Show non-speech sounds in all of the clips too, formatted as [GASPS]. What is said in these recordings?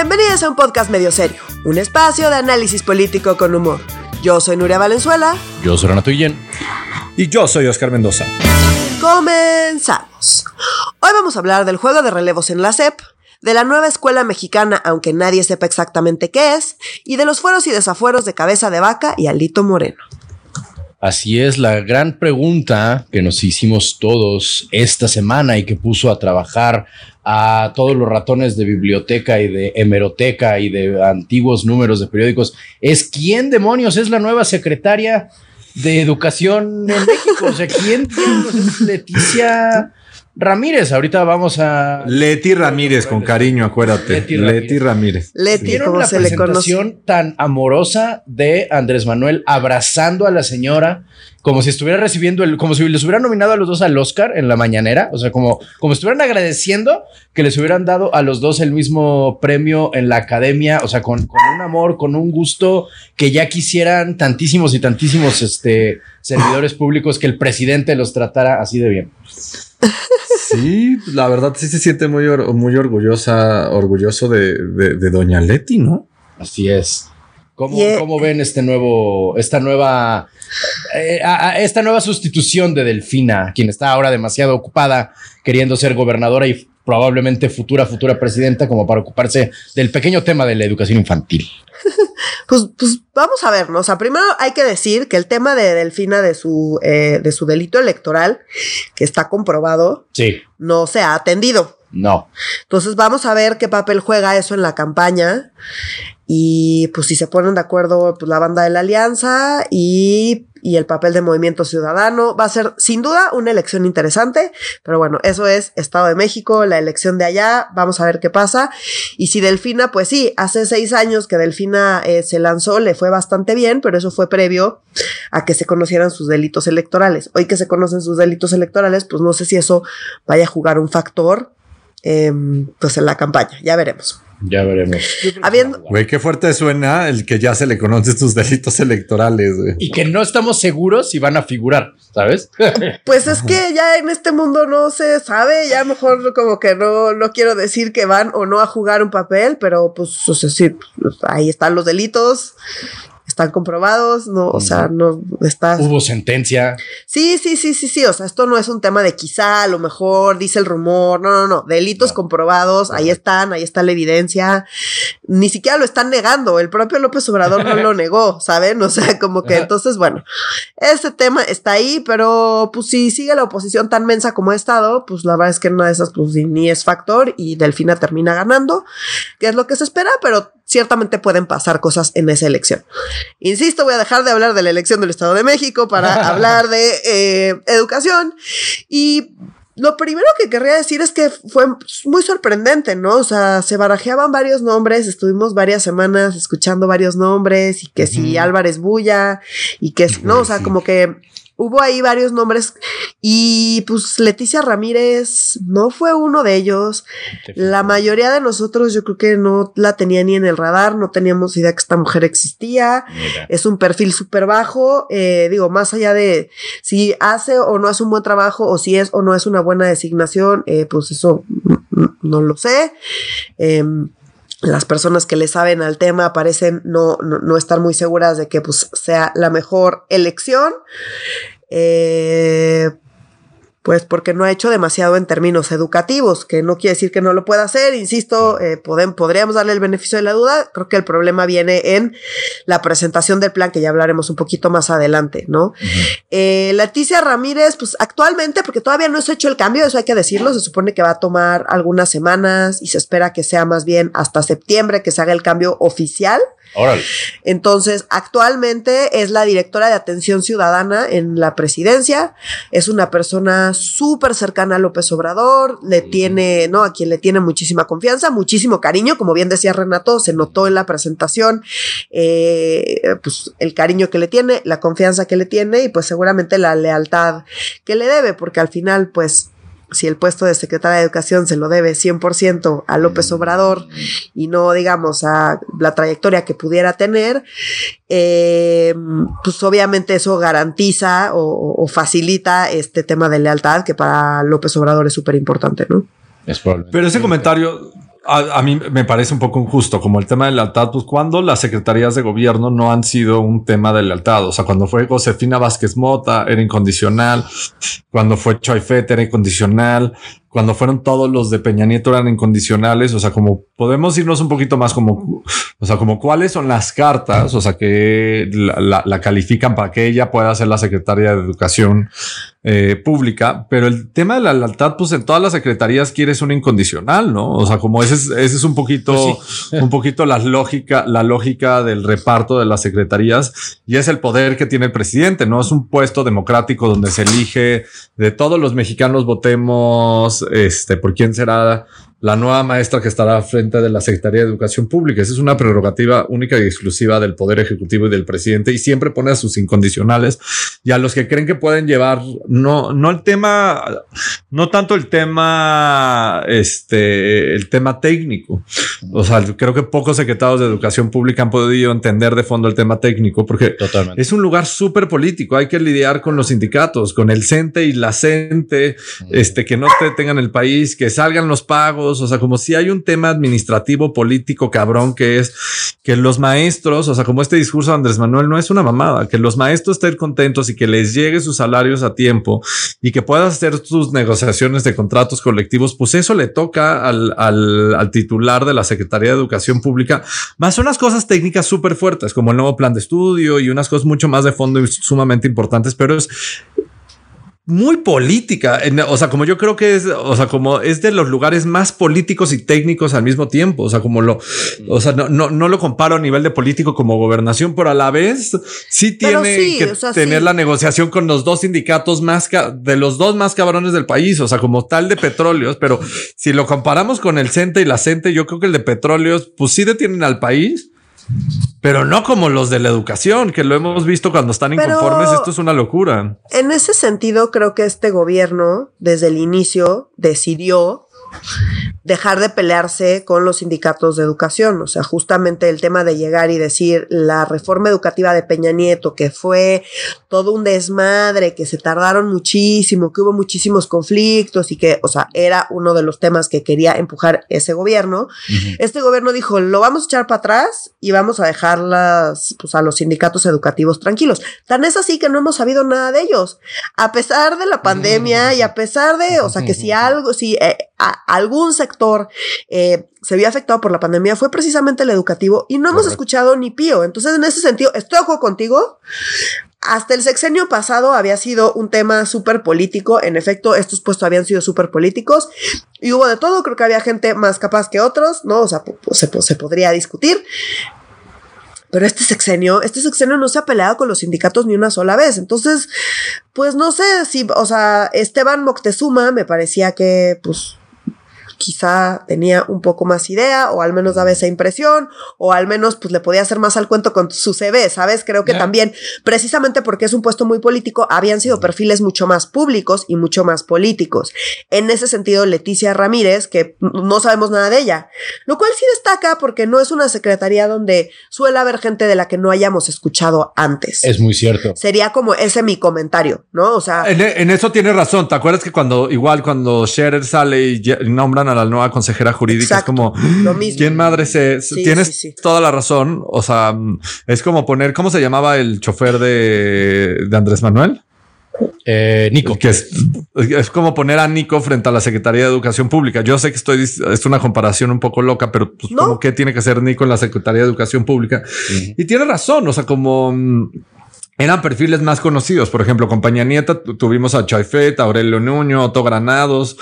Bienvenidos a un podcast medio serio, un espacio de análisis político con humor. Yo soy Nuria Valenzuela. Yo soy Renato Guillén. Y yo soy Oscar Mendoza. Comenzamos. Hoy vamos a hablar del juego de relevos en la SEP, de la nueva escuela mexicana, aunque nadie sepa exactamente qué es, y de los fueros y desafueros de Cabeza de Vaca y Alito Moreno. Así es, la gran pregunta que nos hicimos todos esta semana y que puso a trabajar a todos los ratones de biblioteca y de hemeroteca y de antiguos números de periódicos es quién demonios es la nueva secretaria de educación en México. O sea, quién Leticia Ramírez, ahorita vamos a. Leti Ramírez, con cariño, acuérdate. Leti Ramírez. Leti, como se le conoce. tan amorosa de Andrés Manuel abrazando a la señora, como si estuviera recibiendo el, como si les hubieran nominado a los dos al Oscar en la mañanera, o sea, como, como estuvieran agradeciendo que les hubieran dado a los dos el mismo premio en la academia, o sea, con, con un amor, con un gusto que ya quisieran tantísimos y tantísimos este, servidores públicos que el presidente los tratara así de bien. [LAUGHS] Sí, la verdad sí se siente muy, muy orgullosa, orgulloso de, Doña Leti, ¿no? Así es. ¿Cómo, ven este nuevo, esta nueva, eh, esta nueva sustitución de Delfina, quien está ahora demasiado ocupada queriendo ser gobernadora y probablemente futura, futura presidenta, como para ocuparse del pequeño tema de la educación infantil? [LAUGHS] Pues, pues, vamos a ver, ¿no? O sea, primero hay que decir que el tema de Delfina de su, eh, de su delito electoral, que está comprobado, sí. no se ha atendido. No. Entonces vamos a ver qué papel juega eso en la campaña. Y pues si se ponen de acuerdo pues, la banda de la alianza y, y, el papel de Movimiento Ciudadano, va a ser sin duda una elección interesante, pero bueno, eso es Estado de México, la elección de allá, vamos a ver qué pasa. Y si Delfina, pues sí, hace seis años que Delfina eh, se lanzó, le fue bastante bien, pero eso fue previo a que se conocieran sus delitos electorales. Hoy que se conocen sus delitos electorales, pues no sé si eso vaya a jugar un factor Em, pues en la campaña. Ya veremos. Ya veremos. Habiendo. Güey, qué fuerte suena el que ya se le conocen sus delitos electorales. Y que no estamos seguros si van a figurar, ¿sabes? [LAUGHS] Pues es que ya en este mundo no se sabe, ya mejor como que no, no quiero decir que van o no a jugar un papel, pero pues, o sea, sí, pues, ahí están los delitos están comprobados, no, o sea, no está. Hubo sentencia. Sí, sí, sí, sí, sí, o sea, esto no es un tema de quizá, a lo mejor, dice el rumor, no, no, no, delitos comprobados, ahí están, ahí está la evidencia, ni siquiera lo están negando, el propio López Obrador no lo [LAUGHS] negó, ¿saben? O sea, como que entonces, bueno, ese tema está ahí, pero pues si sigue la oposición tan mensa como ha estado, pues la verdad es que una de esas, pues ni es factor y Delfina termina ganando, que es lo que se espera, pero ciertamente pueden pasar cosas en esa elección. Insisto, voy a dejar de hablar de la elección del Estado de México para [LAUGHS] hablar de eh, educación y lo primero que querría decir es que fue muy sorprendente, ¿no? O sea, se barajeaban varios nombres, estuvimos varias semanas escuchando varios nombres y que si Álvarez Bulla y que, no, o sea, como que hubo ahí varios nombres y pues Leticia Ramírez no fue uno de ellos. La mayoría de nosotros yo creo que no la tenía ni en el radar, no teníamos idea que esta mujer existía. Es un perfil súper bajo, eh, digo, más allá de si hace o no hace un buen trabajo o si es o no es una buena designación, eh, pues eso no lo sé. Em, las personas que le saben al tema parecen no, no, no estar muy seguras de que pues, sea la mejor elección. Eh, pues porque no ha hecho demasiado en términos educativos, que no quiere decir que no lo pueda hacer, insisto, eh, podríamos darle el beneficio de la duda, creo que el problema viene en la presentación del plan, que ya hablaremos un poquito más adelante, ¿no? Eh, Leticia Ramírez, pues actualmente, porque todavía no se ha hecho el cambio, eso hay que decirlo, se supone que va a tomar algunas semanas y se espera que sea más bien hasta septiembre que se haga el cambio oficial. Entonces, actualmente es la directora de atención ciudadana en la presidencia. Es una persona súper cercana a López Obrador, le tiene, ¿no? A quien le tiene muchísima confianza, muchísimo cariño. Como bien decía Renato, se notó en la presentación, eh, pues el cariño que le tiene, la confianza que le tiene y pues seguramente la lealtad que le debe, porque al final, pues si el puesto de secretaria de Educación se lo debe 100% a López Obrador y no, digamos, a la trayectoria que pudiera tener, eh, pues obviamente eso garantiza o, facilita este tema de lealtad que para López Obrador es súper importante, ¿no? Pero ese comentario a, mí me parece un poco injusto, como el tema de lealtad, pues cuando las secretarías de gobierno no han sido un tema de lealtad, o sea, cuando fue Josefina Vázquez Mota era incondicional, cuando fue Choifet era incondicional, cuando fueron todos los de Peña Nieto eran incondicionales, o sea, como podemos irnos un poquito más como, o sea, como cuáles son las cartas, o sea, que la, califican para que ella pueda ser la secretaria de Educación eh, Pública, pero el tema de la lealtad, pues en todas las secretarías quieres un incondicional, ¿no? O sea, como ese es, ese es un poquito, pues un poquito la lógica, la lógica del reparto de las secretarías y es el poder que tiene el presidente, ¿no? Es un puesto democrático donde se elige de todos los mexicanos votemos este, por quién será la nueva maestra que estará frente de la Secretaría de Educación Pública. Esa es una prerrogativa única y exclusiva del Poder Ejecutivo y del presidente y siempre pone a sus incondicionales y a los que creen que pueden llevar, no, no el tema, no tanto el tema, este, el tema técnico. O sea, creo que pocos secretarios de Educación Pública han podido entender de fondo el tema técnico porque es un lugar súper político. Hay que lidiar con los sindicatos, con el CENTE y la CENTE, este, que no te tengan el país, que salgan los pagos o sea, como si hay un tema administrativo, político, cabrón, que es que los maestros, o sea, como este discurso de Andrés Manuel no es una mamada, que los maestros estén contentos y que les llegue sus salarios a tiempo y que puedas hacer tus negociaciones de contratos colectivos, pues eso le toca al, al, al titular de la Secretaría de Educación Pública, más unas cosas técnicas súper fuertes, como el nuevo plan de estudio y unas cosas mucho más de fondo y sumamente importantes, pero es muy política. O sea, como yo creo que es, o sea, como es de los lugares más políticos y técnicos al mismo tiempo. O sea, como lo, o sea, no, no, no lo comparo a nivel de político como gobernación, pero a la vez sí tiene que tener la negociación con los dos sindicatos más de los dos más cabrones del país. O sea, como tal de petróleos, pero si lo comparamos con el CENTE y la CENTE, yo creo que el de petróleos, pues sí detienen al país pero no como los de la educación, que lo hemos visto cuando están inconformes. Esto es una locura. En ese sentido, creo que este gobierno, desde el inicio, decidió dejar de pelearse con los sindicatos de educación. O sea, justamente el tema de llegar y decir la reforma educativa de Peña Nieto, que fue todo un desmadre, que se tardaron muchísimo, que hubo muchísimos conflictos y que, o sea, era uno de los temas que quería empujar ese gobierno. Este gobierno dijo, lo vamos a echar para atrás y vamos a dejar pues, a los sindicatos educativos tranquilos. Tan es así que no hemos sabido nada de ellos. A pesar de la pandemia y a pesar de, o sea, que si [LAUGHS] algo, si eh, algún sector eh, se vio afectado por la pandemia fue precisamente el educativo y no hemos escuchado ni pío. Entonces, en ese sentido, estoy de acuerdo contigo. Hasta el sexenio pasado había sido un tema súper político. En efecto, estos puestos habían sido súper políticos y hubo de todo. Creo que había gente más capaz que otros, ¿no? O sea, se, se podría discutir. Pero este sexenio, este sexenio no se ha peleado con los sindicatos ni una sola vez. Entonces, pues no sé si, o sea, Esteban Moctezuma me parecía que, pues, quizá tenía un poco más idea o al menos daba esa impresión o al menos pues le podía hacer más al cuento con su CV, ¿sabes? Creo que también precisamente porque es un puesto muy político habían sido perfiles mucho más públicos y mucho más políticos. En ese sentido, Leticia Ramírez, que no sabemos nada de ella, lo cual sí destaca porque no es una secretaría donde suele haber gente de la que no hayamos escuchado antes. Es muy cierto. Sería como ese mi comentario, ¿no? O sea... En, eso tiene razón. ¿Te acuerdas que cuando igual cuando Scherer sale y nombran a la nueva consejera jurídica. Es como, ¿quién madre se...? tienes toda la razón. O sea, es como poner, ¿cómo se llamaba el chofer de, de Andrés Manuel? Eh, Nico. Que es, es, como poner a Nico frente a la Secretaría de Educación Pública. Yo sé que estoy, es una comparación un poco loca, pero pues, como que tiene que ser Nico en la Secretaría de Educación Pública. Y tiene razón. O sea, como eran perfiles más conocidos. Por ejemplo, Compañía Nieta tuvimos a Chaifet, Aurelio Nuño, Otto Granados.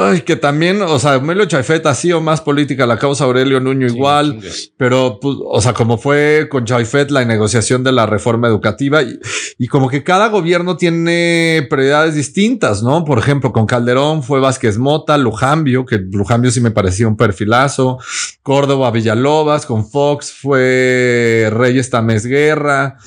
Ay, que también, o sea, Aurelio Chaifet ha sido más política la causa Aurelio Nuño igual, pero, pues, o sea, como fue con Chaifet la negociación de la reforma educativa y, y, como que cada gobierno tiene prioridades distintas, ¿no? Por ejemplo, con Calderón fue Vázquez Mota, Lujambio, que Lujambio sí me parecía un perfilazo, Córdoba Villalobas, con Fox fue Reyes Tamés Guerra.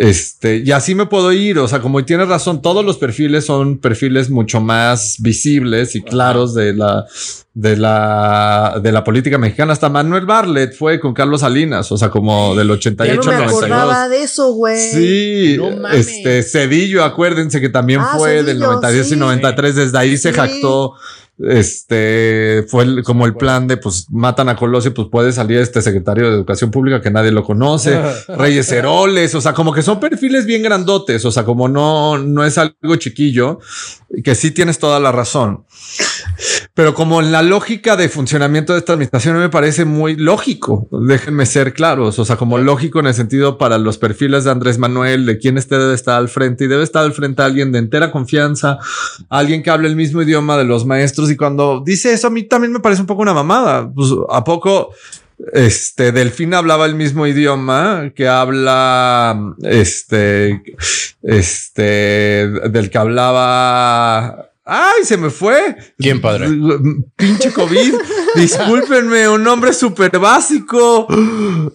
Este, y así me puedo ir. O sea, como tienes razón, todos los perfiles son perfiles mucho más visibles y claros de la, de la, de la política mexicana. Hasta Manuel Barlet fue con Carlos Salinas, o sea, como del 88 al 92. acordaba de eso, güey. Sí, este Cedillo, acuérdense que también ah, fue del 92 y 93. Desde ahí se jactó este fue el- como el plan de pues matan a Colosio, pues puede salir este secretario de Educación Pública que nadie lo conoce, [LAUGHS] Reyes Heroles, o sea, como que son perfiles bien grandotes, o sea, como no, no es algo chiquillo, que sí tienes toda la razón. Pero como en la lógica de funcionamiento de esta administración me parece muy lógico, déjenme ser claros, o sea, como lógico en el sentido para los perfiles de Andrés Manuel, de quién este debe estar al frente y debe estar al frente alguien de entera confianza, alguien que hable el mismo idioma de los maestros y cuando dice eso a mí también me parece un poco una mamada, pues a poco este Delfín hablaba el mismo idioma que habla este este del que hablaba Ay, se me fue. ¿Quién, padre? Pinche COVID. [LAUGHS] Discúlpenme, un nombre súper básico.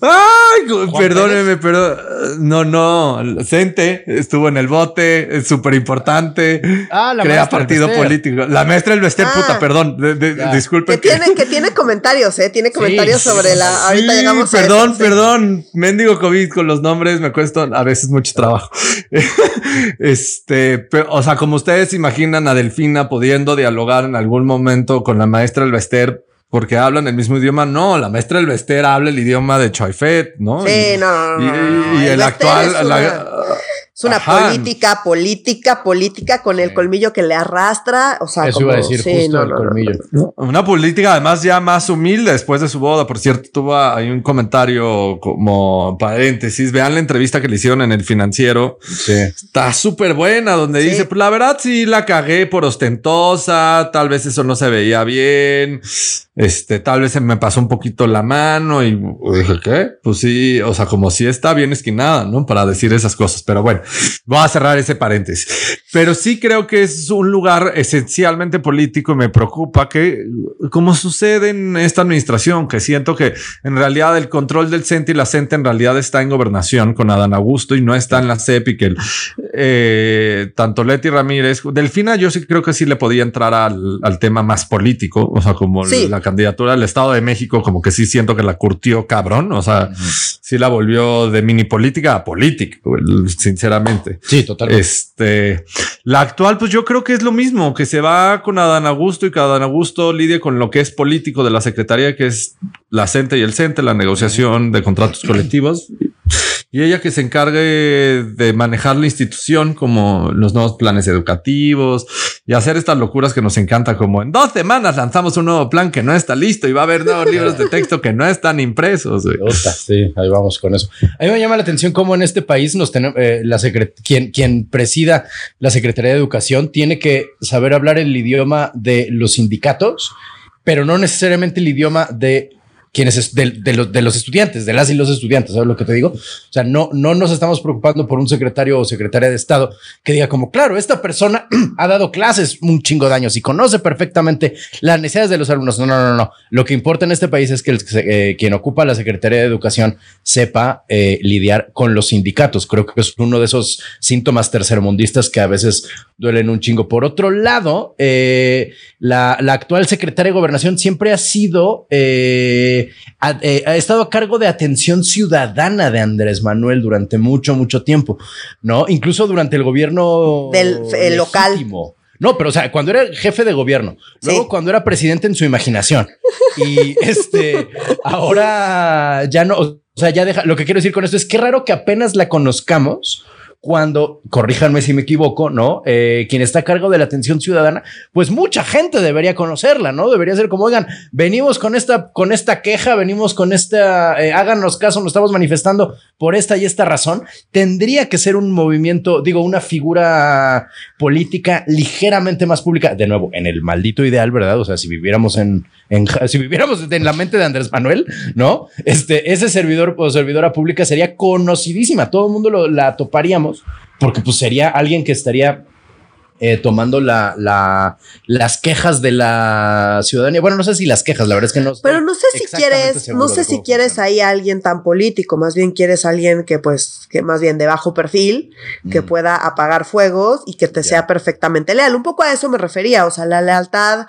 Ay, perdónenme, pero no, no. Cente estuvo en el bote, es súper importante. Ah, la Crea maestra partido político. La maestra Elvester, Ah. puta, perdón. De- de- Ya. disculpen. Que tiene, que tiene comentarios, ¿eh? Tiene comentarios sí, sobre la. Ahorita Sí, llegamos a perdón, eso, sí. perdón. Mendigo COVID con los nombres me cuesta a veces mucho trabajo. [LAUGHS] este, pero, o sea, como ustedes imaginan a Delfina pudiendo dialogar en algún momento con la maestra Elvester porque hablan el mismo idioma. No, la maestra Elvester habla el idioma de Choifet, ¿no? Sí, Y- no, no, no, y, el actual, la- Es una Ajá. política, política, política con el colmillo que le arrastra. O sea, Eso como, iba a decir sí, justo no, el no, no, colmillo. ¿no? Una política además ya más humilde después de su boda. Por cierto, tuvo ahí un comentario como paréntesis. Vean la entrevista que le hicieron en el financiero. Sí. Está súper buena, donde Sí. dice, pues la verdad sí la cagué por ostentosa, tal vez eso no se veía bien, este, tal vez se me pasó un poquito la mano y dije, ¿qué? Pues sí, o sea, como si está bien esquinada, ¿no? Para decir esas cosas, pero bueno, voy a cerrar ese paréntesis. Pero sí creo que es un lugar esencialmente político y me preocupa que, como sucede en esta administración, que siento que en realidad el control del CENTE y la CENTE en realidad está en gobernación con Adán Augusto y no está en la CEP y que el, eh, tanto Leti Ramírez, Delfina, yo sí creo que sí le podía entrar al, al tema más político, o sea, como Sí. la candidatura del Estado de México, como que sí siento que la curtió cabrón, o sea, sí la volvió de mini política a política, sinceramente. Sí, totalmente. Este, la actual, pues yo creo que es lo mismo, que se va con Adán Augusto y que Adán Augusto lidia con lo que es político de la Secretaría, que es la CENTE y el CENTE, la negociación de contratos colectivos. Y ella que se encargue de manejar la institución como los nuevos planes educativos y hacer estas locuras que nos encanta, como en dos semanas lanzamos un nuevo plan que no está listo y va a haber nuevos libros de texto que no están impresos. Puta, sí, ahí vamos con eso. A mí me llama la atención cómo en este país nos tenemos, eh, la quien, quien presida la Secretaría de Educación tiene que saber hablar el idioma de los sindicatos, pero no necesariamente el idioma de quienes es de, de los, de los estudiantes, de las y los estudiantes, ¿sabes lo que te digo? O sea, no, no nos estamos preocupando por un secretario o secretaria de Estado que diga como, claro, esta persona [CLEARS THROAT] ha dado clases un chingo de años y conoce perfectamente las necesidades de los alumnos. No, no, no, no. Lo que importa en este país es que eh, quien ocupa la Secretaría de Educación sepa eh, lidiar con los sindicatos. Creo que es uno de esos síntomas tercermundistas que a veces duelen un chingo. Por otro lado, eh, la, la actual secretaria de Gobernación siempre ha sido... Eh, ha, eh, ha, estado a cargo de atención ciudadana de Andrés Manuel durante mucho, mucho tiempo, ¿no? Incluso durante el gobierno del el local. No, pero o sea, cuando era jefe de gobierno, luego sí. cuando era presidente en su imaginación y [LAUGHS] este ahora ya no, o sea, ya deja. Lo que quiero decir con esto es que raro que apenas la conozcamos cuando, corríjanme si me equivoco, ¿no? Eh, quien está a cargo de la atención ciudadana, pues mucha gente debería conocerla, ¿no? Debería ser como, oigan, venimos con esta, con esta queja, venimos con esta, eh, háganos caso, nos estamos manifestando por esta y esta razón. Tendría que ser un movimiento, digo, una figura política ligeramente más pública, de nuevo, en el maldito ideal, ¿verdad? O sea, si viviéramos en, en si viviéramos en la mente de Andrés Manuel, ¿no? Este, ese servidor o servidora pública sería conocidísima, todo el mundo lo, la toparíamos porque pues sería alguien que estaría eh, tomando la, la, las quejas de la ciudadanía. Bueno, no sé si las quejas, la verdad es que no. Pero no sé si quieres, no sé si quieres ahí a alguien tan político, más bien quieres a alguien que pues, que más bien de bajo perfil, mm. que pueda apagar fuegos y que te yeah. sea perfectamente leal. Un poco a eso me refería, o sea, la lealtad.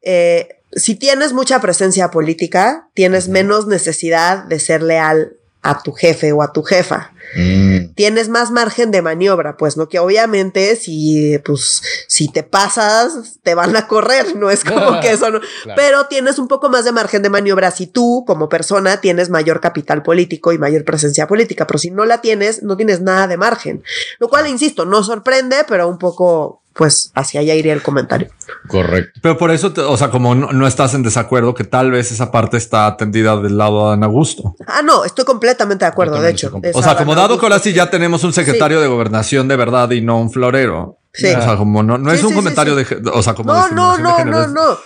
Eh, si tienes mucha presencia política, tienes menos necesidad de ser leal a tu jefe o a tu jefa. Mm. Tienes más margen de maniobra, pues, ¿no? Que obviamente si, pues, si te pasas, te van a correr, no es como [LAUGHS] que eso, no. Claro. Pero tienes un poco más de margen de maniobra si tú, como persona, tienes mayor capital político y mayor presencia política, pero si no la tienes, no tienes nada de margen. Lo cual, insisto, no sorprende, pero un poco, pues, hacia allá iría el comentario. Correcto. Pero por eso, te- o sea, como no, no estás en desacuerdo, que tal vez esa parte está atendida del lado de Ana Augusto. Ah, no, estoy completamente de acuerdo, de hecho. O sea, como dado que ahora sí ya tenemos un secretario de gobernación de verdad y no un florero. Sí. O sea, como no, no Sí, es un sí, comentario sí. de, o sea, como No, no, discriminación de no, no, no.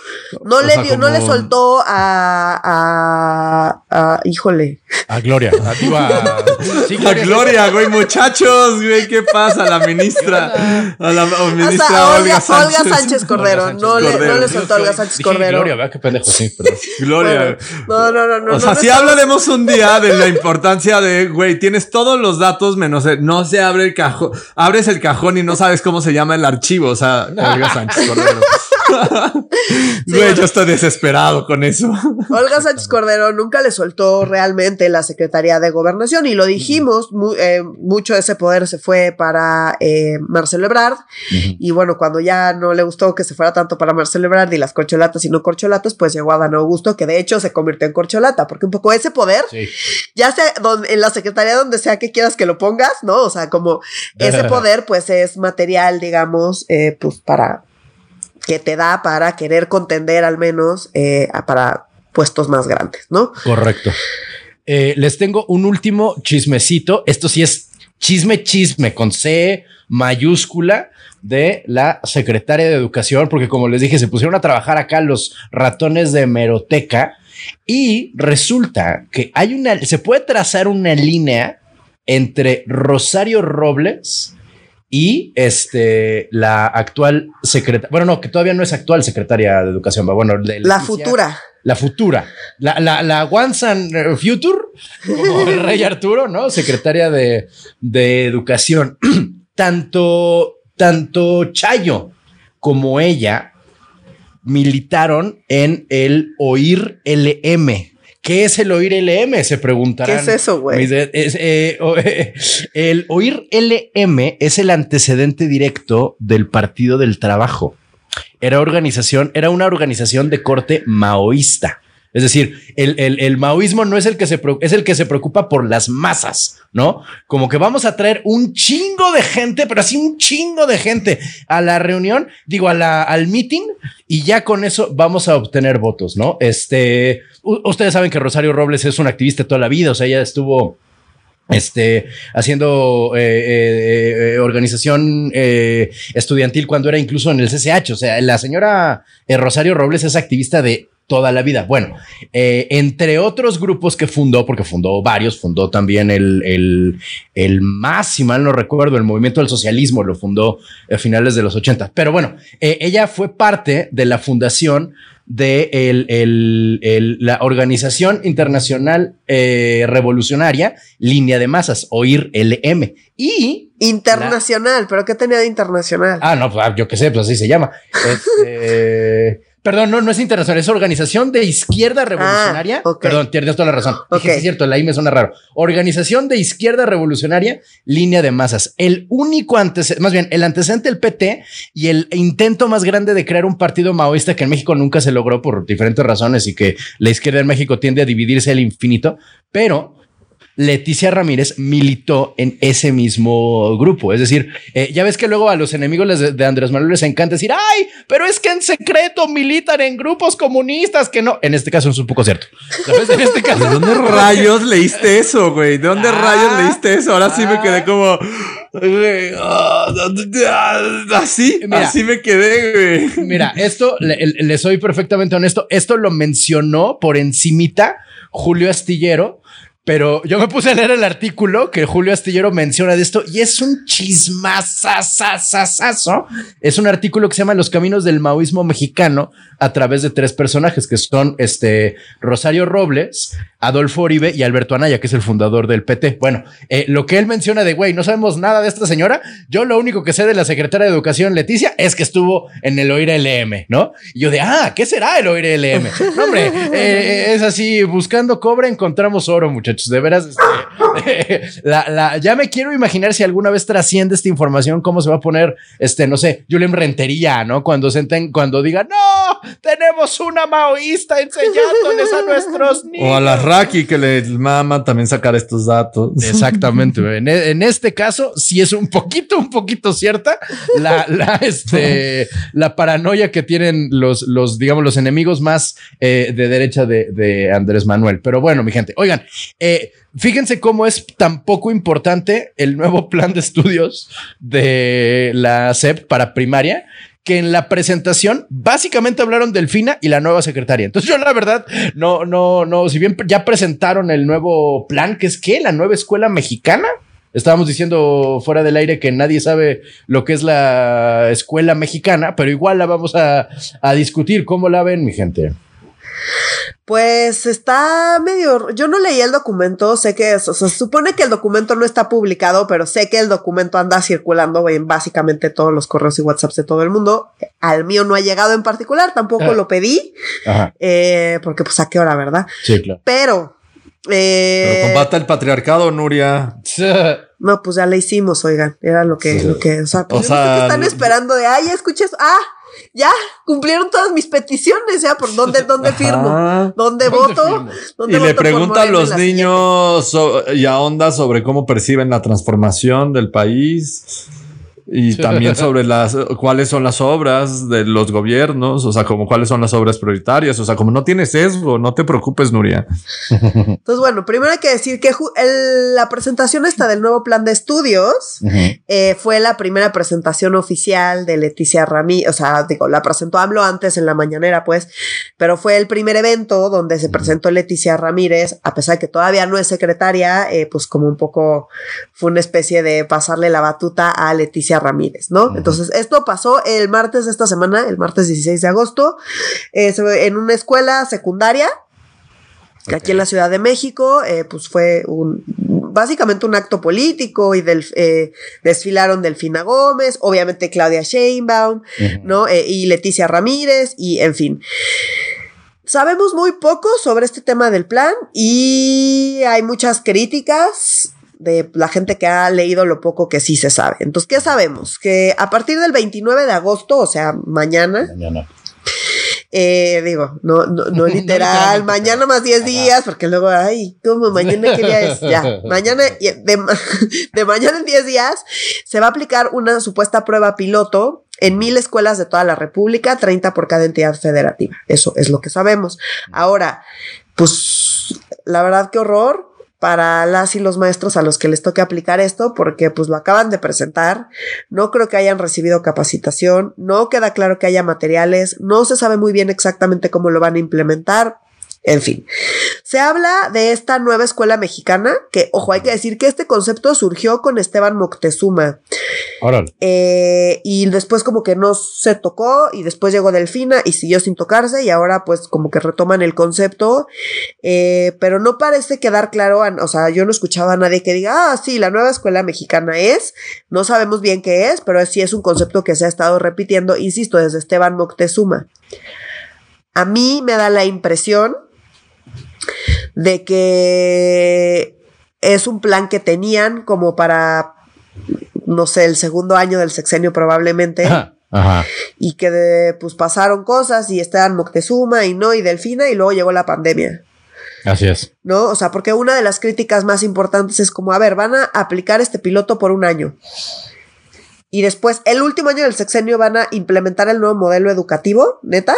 No o le sea, dio, no le soltó a, a, a- híjole. A Gloria. A, a- sí, La Gloria, güey, muchachos, güey, ¿qué pasa? La ministra, [LAUGHS] a la o ministra Olga, Olga, Sánchez. Olga Sánchez Cordero. Olga Sánchez no, le, no le soltó a Olga Sánchez Dije Cordero. Gloria, ¿verdad? Qué pendejo, sí, perdón. Gloria. Bueno, no, no, no. o no, sea, no si estamos- hablaremos un día de la importancia de, güey, tienes todos los datos menos el- no se abre el cajón, abres el cajón y no sabes cómo se llama el archivo, o sea, [LAUGHS] Olga Sánchez Cordero. [LAUGHS] güey, yo estoy desesperado con eso. Olga Sánchez Cordero nunca le soltó realmente la Secretaría de Gobernación y lo dijimos, mu- eh, mucho de ese poder se fue para eh, Marcelo Ebrard y bueno, cuando ya no le gustó que se fuera tanto para Marcelo Ebrard y las corcholatas y no corcholatas, pues llegó a Dan Augusto, que de hecho se convirtió en corcholata, porque un poco ese poder, Sí. ya sea donde, en la Secretaría donde sea que quieras que lo pongas, ¿no? O sea, como ese poder pues es material, digamos, eh, pues para que te da para querer contender al menos eh, para puestos más grandes, ¿no? Correcto. Eh, les tengo un último chismecito. Esto sí es chisme, chisme con C mayúscula de la secretaria de Educación, porque como les dije, se pusieron a trabajar acá los ratones de Meroteca y resulta que hay una, se puede trazar una línea entre Rosario Robles y este la actual secretaria, bueno, no, que todavía no es actual secretaria de Educación, va, bueno, de La futura. la futura, la, la, la Once and Future, como el rey Arturo, ¿no? Secretaria de, de Educación. [CLEARS THROAT] tanto, tanto Chayo como ella militaron en el OIR LM. ¿Qué es el OIR LM? Se preguntarán. ¿Qué es eso, güey? Es, eh, [LAUGHS] el OIR LM es el antecedente directo del Partido del Trabajo. Era organización, era una organización de corte maoísta. Es decir, el, el- el maoísmo no es el que se es el que se preocupa por las masas, ¿no? Como que vamos a traer un chingo de gente, pero así un chingo de gente a la reunión, digo, a la, al meeting, y ya con eso vamos a obtener votos, ¿no? Este, ustedes saben que Rosario Robles es un activista toda la vida, o sea, ella estuvo este, haciendo eh, eh, eh, organización estudiantil cuando era incluso en el CCH. O sea, la señora Rosario Robles es activista de toda la vida. Bueno, eh, entre otros grupos que fundó, porque fundó varios, fundó también el, el, el más, si mal no recuerdo, el movimiento del socialismo, lo fundó a finales de los 80. Pero bueno, eh, ella fue parte de la fundación de el- el- el- la Organización Internacional eh, Revolucionaria, Línea de Masas, OIR LM. Y. Internacional, pero ¿qué tenía de internacional? Ah, no, pues, ah, yo qué sé, pues así se llama. [LAUGHS] Este, perdón, no, no es internacional, es Organización de Izquierda Revolucionaria. ok. Perdón, tienes toda la razón. Dije, Ok. sí es cierto, la I me suena raro. Organización de Izquierda Revolucionaria, Línea de Masas. El único antecedente, más bien, el antecedente del PT y el intento más grande de crear un partido maoísta que en México nunca se logró por diferentes razones y que la izquierda en México tiende a dividirse al infinito, pero Leticia Ramírez militó en ese mismo grupo. Es decir, eh, ya ves que luego a los enemigos de Andrés Manuel les encanta decir, ay, pero es que en secreto militan en grupos comunistas que no. En este caso es un poco cierto. ¿Sabes? En este [LAUGHS] ¿De caso. dónde rayos leíste eso, güey? ¿De dónde Ah. rayos leíste eso? Ahora sí me Ah. quedé como. ah, Así, Mira. así me quedé, güey. Mira, esto le, le soy perfectamente honesto. Esto lo mencionó por encimita Julio Astillero. Pero yo me puse a leer el artículo que Julio Astillero menciona de esto y es un chismazazazazazo. Es un artículo que se llama Los caminos del maoísmo mexicano a través de tres personajes que son este Rosario Robles, Adolfo Oribe y Alberto Anaya, que es el fundador del PT. Bueno, eh, lo que él menciona de güey, no sabemos nada de esta señora. Yo lo único que sé de la secretaria de Educación, Leticia, es que estuvo en el OIR LM, ¿no? Y yo de, ah, ¿qué será el OIR LM? No, hombre, eh, es así, buscando cobre encontramos oro, muchachos. Muchachos. De veras, este, [LAUGHS] la, la, ya me quiero imaginar si alguna vez trasciende esta información, cómo se va a poner, este, no sé, Julián Rentería, ¿no? Cuando senten, cuando digan, no, tenemos una maoísta enseñándoles a nuestros niños. [LAUGHS] O a la Raki que le maman también sacar estos datos. [LAUGHS] Exactamente. en, en, este caso, sí es un poquito, un poquito cierta la, la, este, la paranoia que tienen los, los, digamos, los enemigos más eh, de derecha de, de, Andrés Manuel. Pero bueno, mi gente, oigan, eh, fíjense cómo es tan poco importante el nuevo [LAUGHS] plan de estudios de la SEP para primaria que en la presentación básicamente hablaron del FINA y la nueva secretaria. Entonces yo la verdad no, no, no, si bien ya presentaron el nuevo plan, que es que la nueva escuela mexicana, Estábamos diciendo fuera del aire que nadie sabe lo que es la escuela mexicana, pero igual la vamos a, a discutir. ¿Cómo la ven, mi gente? Pues está medio. Yo no leí el documento, sé que eso. se supone que el documento no está publicado, pero sé que el documento anda circulando en básicamente todos los correos y WhatsApps de todo el mundo. Al mío no ha llegado en particular, tampoco ah. lo pedí, eh, porque pues a qué hora, ¿verdad? Sí, claro. Pero eh, Pero combata el patriarcado, Nuria. [LAUGHS] No, pues ya le hicimos, oigan. Era lo que, lo que, o sea, pues están esperando de, ay, escuches, ah, ya cumplieron todas mis peticiones, ya por dónde, dónde firmo, dónde, voto. y le preguntan los niños y a onda sobre cómo perciben la transformación del país y también [LAUGHS] sobre las cuáles son las obras de los gobiernos, o sea, como cuáles son las obras prioritarias, o sea, como no tienes sesgo, no te preocupes, Nuria. Entonces, bueno, primero hay que decir que la presentación esta del nuevo plan de estudios eh, fue la primera presentación oficial de Leticia Ramírez, o sea, digo, la presentó AMLO antes en la mañanera, pues, pero fue el primer evento donde se presentó Leticia Ramírez, a pesar de que todavía no es secretaria, eh, pues como un poco fue una especie de pasarle la batuta a Leticia Ramírez, ¿no? Entonces, esto pasó el martes de esta semana, el martes 16 de agosto, eh, en una escuela secundaria, aquí en la Ciudad de México, eh, pues fue un, básicamente un acto político y del, eh, desfilaron Delfina Gómez, obviamente Claudia Sheinbaum, ¿no? y Leticia Ramírez, y en fin. Sabemos muy poco sobre este tema del plan y hay muchas críticas de la gente que ha leído lo poco que sí se sabe. Entonces, ¿qué sabemos? Que a partir del 29 de agosto, o sea, mañana. Mañana. Eh, digo, no, no, no [LAUGHS] literal, mañana más 10 días, porque luego, ay, ¿cómo? Mañana qué día es, ya, [LAUGHS] mañana, de, [LAUGHS] de mañana en 10 días, se va a aplicar una supuesta prueba piloto en mil escuelas de toda la República, 30 por cada entidad federativa. Eso es lo que sabemos. Ahora, pues, la verdad, qué horror para las y los maestros a los que les toque aplicar esto, porque pues lo acaban de presentar, no creo que hayan recibido capacitación, no queda claro que haya materiales, no se sabe muy bien exactamente cómo lo van a implementar, en fin, se habla de esta nueva escuela mexicana, que, ojo, hay que decir que este concepto surgió con Esteban Moctezuma. Eh, y después como que no se tocó y después llegó Delfina y siguió sin tocarse y ahora pues como que retoman el concepto, eh, pero no parece quedar claro, o sea, yo no escuchaba a nadie que diga, ah, sí, la nueva escuela mexicana es, no sabemos bien qué es, pero sí es un concepto que se ha estado repitiendo, insisto, desde Esteban Moctezuma. A mí me da la impresión de que es un plan que tenían como para, no sé, el segundo año del sexenio probablemente. Y que pues pasaron cosas y estaban Moctezuma y no y Delfina y luego llegó la pandemia. Así es. ¿No? O sea, porque una de las críticas más importantes es como, a ver, van a aplicar este piloto por un año. Y después, el último año del sexenio van a implementar el nuevo modelo educativo, neta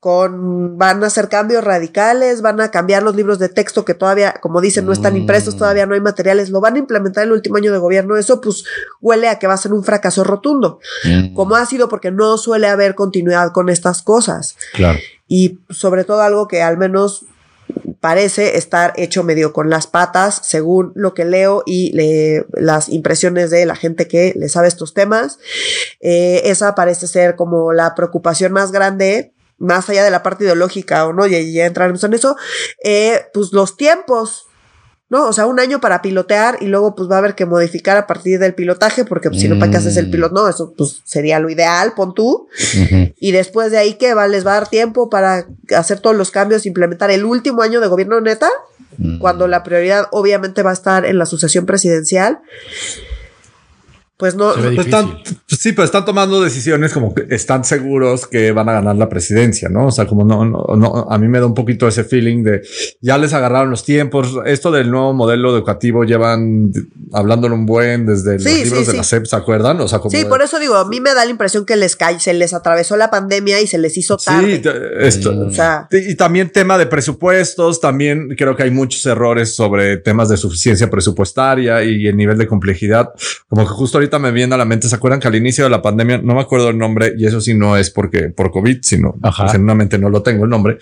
con van a hacer cambios radicales, van a cambiar los libros de texto que todavía, como dicen, no están impresos, mm. todavía no hay materiales, lo van a implementar el último año de gobierno, eso pues huele a que va a ser un fracaso rotundo, mm. como ha sido porque no suele haber continuidad con estas cosas. Claro. Y sobre todo algo que al menos parece estar hecho medio con las patas, según lo que leo y las impresiones de la gente que le sabe estos temas. Eh, esa parece ser como la preocupación más grande más allá de la parte ideológica o no, ya, ya entraremos en eso, eh, pues los tiempos, ¿no? O sea, un año para pilotear y luego pues va a haber que modificar a partir del pilotaje, porque pues, si no, ¿para qué haces el mm. piloto? No, eso pues sería lo ideal, pon tú. Y después de ahí, que va? ¿Les va a dar tiempo para hacer todos los cambios, implementar el último año de gobierno neta? mm. cuando la prioridad obviamente va a estar en la sucesión presidencial pues no. están, sí, pero están tomando decisiones como que están seguros que van a ganar la presidencia, ¿no? O sea, como no, no, no, a mí me da un poquito ese feeling de ya les agarraron los tiempos. Esto del nuevo modelo educativo llevan hablándolo un buen desde los libros de la SEP, ¿se acuerdan? O sea, como sí, por eso digo, a mí me da la impresión que les cae, se les atravesó la pandemia y se les hizo tarde. Sí, esto, o sea, y también tema de presupuestos, también creo que hay muchos errores sobre temas de suficiencia presupuestaria y el nivel de complejidad. Como que justo ahorita me viene a la mente, ¿se acuerdan que al inicio de la pandemia, no me acuerdo el nombre, y eso sí no es porque por COVID, sino genuinamente no lo tengo el nombre,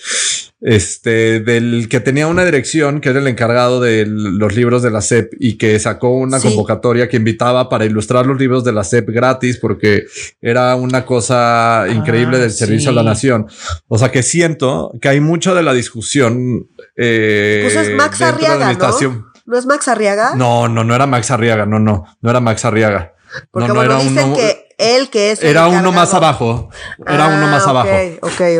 este, del que tenía una dirección, que era el encargado de los libros de la SEP y que sacó una convocatoria que invitaba para ilustrar los libros de la SEP gratis porque era una cosa increíble ah, del servicio a la nación. O sea que siento que hay mucho de la discusión. Eh, pues es Max Arriaga, ¿no? ¿No es Max Arriaga? No, no, no era Max Arriaga, no, no, no era Max Arriaga. Porque no, bueno, dicen que él que es. Era uno más abajo. Era uno más ah, abajo.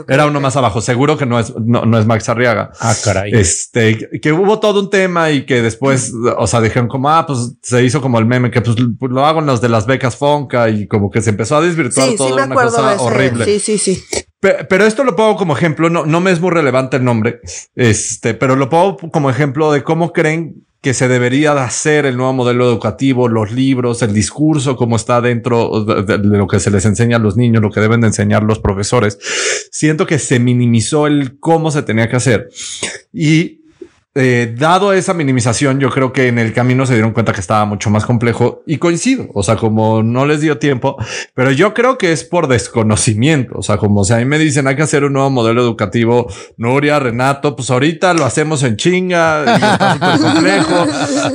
era uno más abajo. Seguro que no es, no, es Max Arriaga. Ah, caray. Este, que hubo todo un tema y que después, o sea, dijeron como, ah, pues se hizo como el meme que pues, lo hago en los de las becas Fonca y como que se empezó a desvirtuar todo una cosa horrible. Sí, sí, sí. Pero, esto lo pongo como ejemplo, no, no me es muy relevante el nombre, este, pero lo pongo como ejemplo de cómo creen que se debería de hacer el nuevo modelo educativo, los libros, el discurso, como está dentro de, lo que se les enseña a los niños, lo que deben de enseñar los profesores. Siento que se minimizó el cómo se tenía que hacer. Y eh, dado esa minimización, yo creo que en el camino se dieron cuenta que estaba mucho más complejo y coincido. O sea, como no les dio tiempo, pero yo creo que es por desconocimiento. O sea, como si a mí me dicen hay que hacer un nuevo modelo educativo, Nuria, Renato, pues ahorita lo hacemos en chinga y está súper complejo,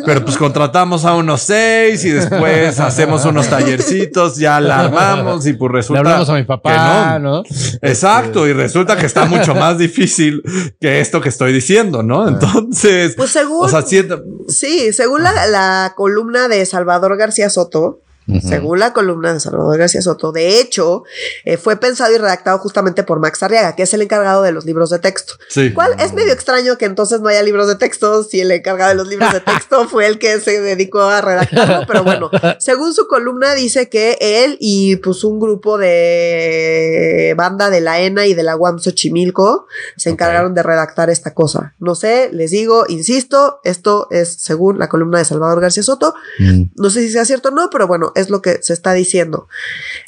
pero pues contratamos a unos seis y después hacemos unos tallercitos, ya la armamos y pues resulta. Le hablamos a mi papá, ¿no? Exacto. Y resulta que está mucho más difícil que esto que estoy diciendo, ¿no? Entonces, pues según. Sí, según la, la columna de Salvador García Soto, según la columna de Salvador García Soto. De hecho, eh, fue pensado y redactado justamente por Max Arriaga, que es el encargado de los libros de texto. Sí. Cual es medio extraño que entonces no haya libros de texto si el encargado de los libros de texto [LAUGHS] fue el que se dedicó a redactarlo. Pero bueno, [LAUGHS] según su columna dice que él y pues un grupo de banda de la ENA y de la UAM Xochimilco se encargaron de redactar esta cosa. No sé, les digo, insisto, esto es según la columna de Salvador García Soto. Mm. No sé si sea cierto o no, pero bueno, es lo que se está diciendo.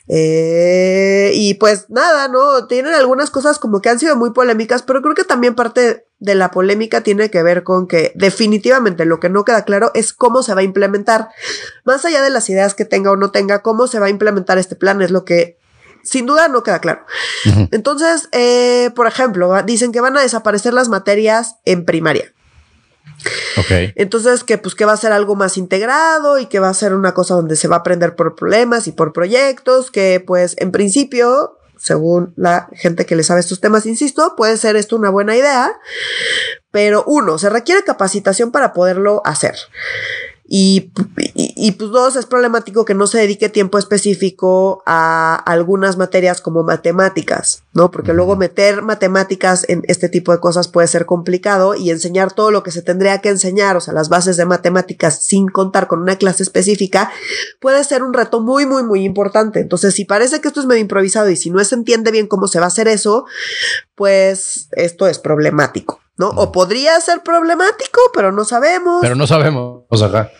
Eh, y pues nada, ¿no? Tienen algunas cosas como que han sido muy polémicas, pero creo que también parte de la polémica tiene que ver con que definitivamente lo que no queda claro es cómo se va a implementar. Más allá de las ideas que tenga o no tenga, cómo se va a implementar este plan es lo que sin duda no queda claro. Entonces, eh, por ejemplo, dicen que van a desaparecer las materias en primaria. Entonces, que pues que va a ser algo más integrado y que va a ser una cosa donde se va a aprender por problemas y por proyectos, que pues en principio, según la gente que le sabe estos temas, insisto, puede ser esto una buena idea, pero uno, se requiere capacitación para poderlo hacer. Y, y, pues dos, es problemático que no se dedique tiempo específico a algunas materias como matemáticas, ¿no? Porque luego meter matemáticas en este tipo de cosas puede ser complicado y enseñar todo lo que se tendría que enseñar, o sea, las bases de matemáticas sin contar con una clase específica, puede ser un reto muy, muy, muy importante. Entonces, si parece que esto es medio improvisado y si no se entiende bien cómo se va a hacer eso, pues esto es problemático. ¿No? O podría ser problemático, pero no sabemos. Pero no sabemos, o sea,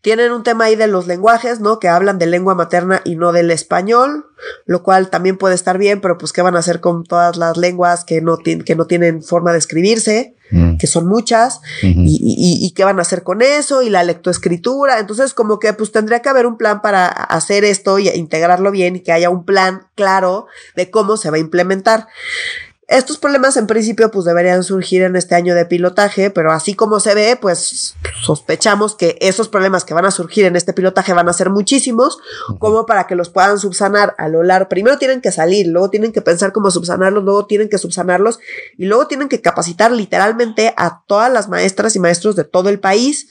Tienen un tema ahí de los lenguajes, ¿no? Que hablan de lengua materna y no del español, lo cual también puede estar bien, pero pues qué van a hacer con todas las lenguas que no, que no tienen forma de escribirse, mm. que son muchas, y, qué van a hacer con eso, y la lectoescritura. Entonces, como que pues tendría que haber un plan para hacer esto y integrarlo bien y que haya un plan claro de cómo se va a implementar. Estos problemas en principio pues deberían surgir en este año de pilotaje, pero así como se ve, pues sospechamos que esos problemas que van a surgir en este pilotaje van a ser muchísimos, como para que los puedan subsanar a lo largo. Primero tienen que salir, luego tienen que pensar cómo subsanarlos, luego tienen que subsanarlos y luego tienen que capacitar literalmente a todas las maestras y maestros de todo el país.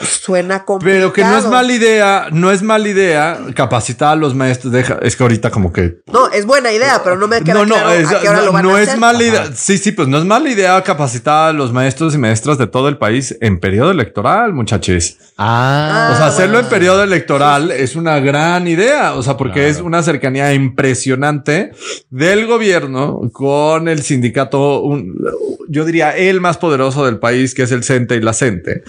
Suena complicado. Pero que no es mala idea, no es mala idea capacitar a los maestros. Deja, es que ahorita como que No, es buena idea, pero no me queda no, no, claro es, a qué hora no, lo van no a es mala idea. Sí, sí, pues no es mala idea capacitar a los maestros y maestras de todo el país en periodo electoral, muchachos. Ah, O sea, Ah, hacerlo bueno. en periodo electoral es una gran idea. O sea, porque es una cercanía impresionante del gobierno con el sindicato, un- yo diría el más poderoso del país, que es el CENTE y la CENTE.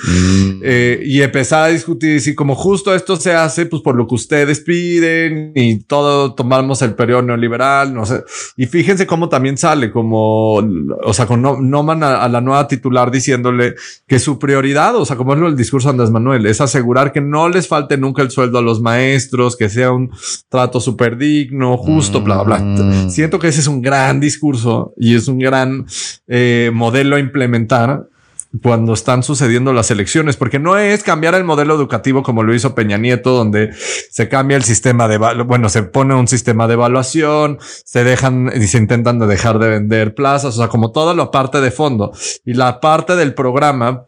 Eh, y empezar a discutir si como justo esto se hace, pues por lo que ustedes piden y todo tomamos el periodo neoliberal, no sé. Y fíjense cómo también sale como, o sea, con no, Noman a, a la nueva titular diciéndole que su prioridad, o sea, como es lo del discurso de Andrés Manuel, es asegurar que no les falte nunca el sueldo a los maestros, que sea un trato súper digno, justo, bla, bla, bla. Mm. Siento que ese es un gran discurso y es un gran eh, modelo a implementar cuando están sucediendo las elecciones, porque no es cambiar el modelo educativo como lo hizo Peña Nieto, donde se cambia el sistema de, bueno, se pone un sistema de evaluación, se dejan y se intentan de dejar de vender plazas, o sea, como toda la parte de fondo y la parte del programa.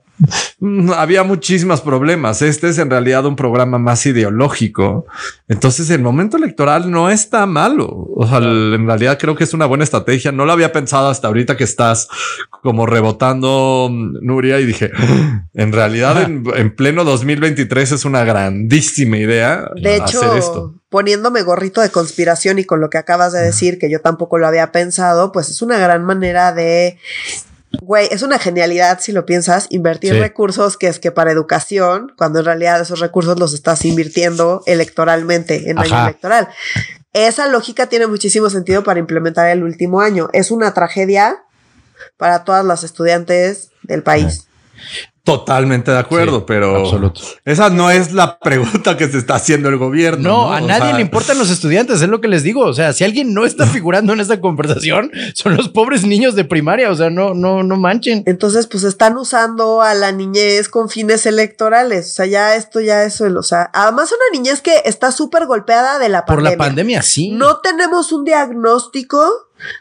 Mm, Había muchísimos problemas. Este es en realidad un programa más ideológico. Entonces el momento electoral no está malo. O sea, en realidad creo que es una buena estrategia. No lo había pensado hasta ahorita que estás como rebotando mm, Nuria y dije, [GASPS] en realidad en, en pleno 2023 es una grandísima idea De hacer hecho, esto. poniéndome gorrito de conspiración y con lo que acabas de decir, que yo tampoco lo había pensado, pues es una gran manera de. Güey, es una genialidad si lo piensas, invertir Sí. recursos que es que para educación, cuando en realidad esos recursos los estás invirtiendo electoralmente, en año Ajá. electoral. Esa lógica tiene muchísimo sentido para implementar el último año. Es una tragedia para todas las estudiantes del país. Totalmente de acuerdo, Sí, pero absoluto. esa no es la pregunta que se está haciendo el gobierno. No, a O nadie sea, le importan los estudiantes, es lo que les digo. O sea, si alguien no está [LAUGHS] figurando en esta conversación, son los pobres niños de primaria. O sea, no, no, no manchen. Entonces, pues están usando a la niñez con fines electorales. O sea, ya esto ya es el, o sea, además una niñez que está súper golpeada de la Por pandemia. la pandemia, sí. No tenemos un diagnóstico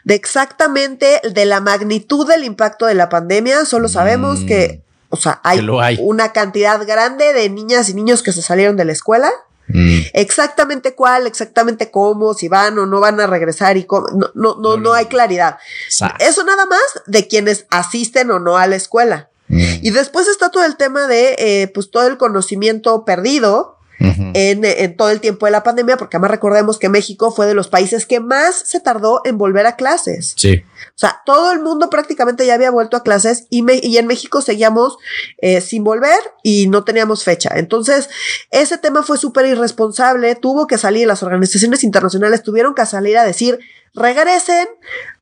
de exactamente de la magnitud del impacto de la pandemia. Solo sabemos Mm. que, o sea, hay, Que lo hay. una cantidad grande de niñas y niños que se salieron de la escuela. Mm. Exactamente cuál, exactamente cómo, si van o no van a regresar y cómo, no, no, no, no hay claridad. Sa- Eso nada más de quienes asisten o no a la escuela. Mm. Y después está todo el tema de, eh, pues, todo el conocimiento perdido En todo el tiempo de la pandemia, porque además recordemos que México fue de los países que más se tardó en volver a clases. Sí. O sea, todo el mundo prácticamente ya había vuelto a clases y, me- y en México seguíamos eh, sin volver y no teníamos fecha. Entonces, ese tema fue súper irresponsable, tuvo que salir, las organizaciones internacionales tuvieron que salir a decir, regresen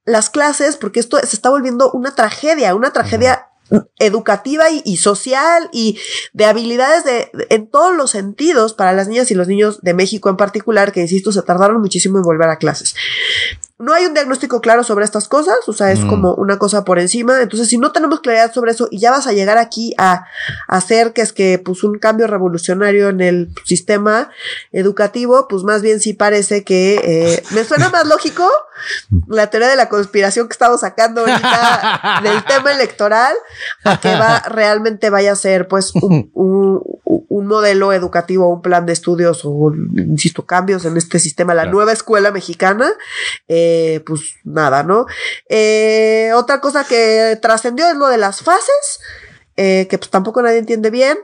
las clases porque esto se está volviendo una tragedia, una tragedia educativa y, social y de habilidades de, de- en todos los sentidos para las niñas y los niños de México en particular, que insisto, se tardaron muchísimo en volver a clases. No hay un diagnóstico claro sobre estas cosas, o sea, es Mm. como una cosa por encima. Entonces, si no tenemos claridad sobre eso y ya vas a llegar aquí a, a hacer que es que pues un cambio revolucionario en el sistema educativo, pues más bien sí parece que eh, me suena más lógico [LAUGHS] la teoría de la conspiración que estamos sacando ahorita del tema electoral a que va realmente vaya a ser pues un, un- un modelo educativo, un plan de estudios o, insisto, cambios en este sistema, la Claro. nueva escuela mexicana, eh, pues nada, ¿no? Eh, otra cosa que trascendió es lo de las fases, eh, que pues tampoco nadie entiende bien.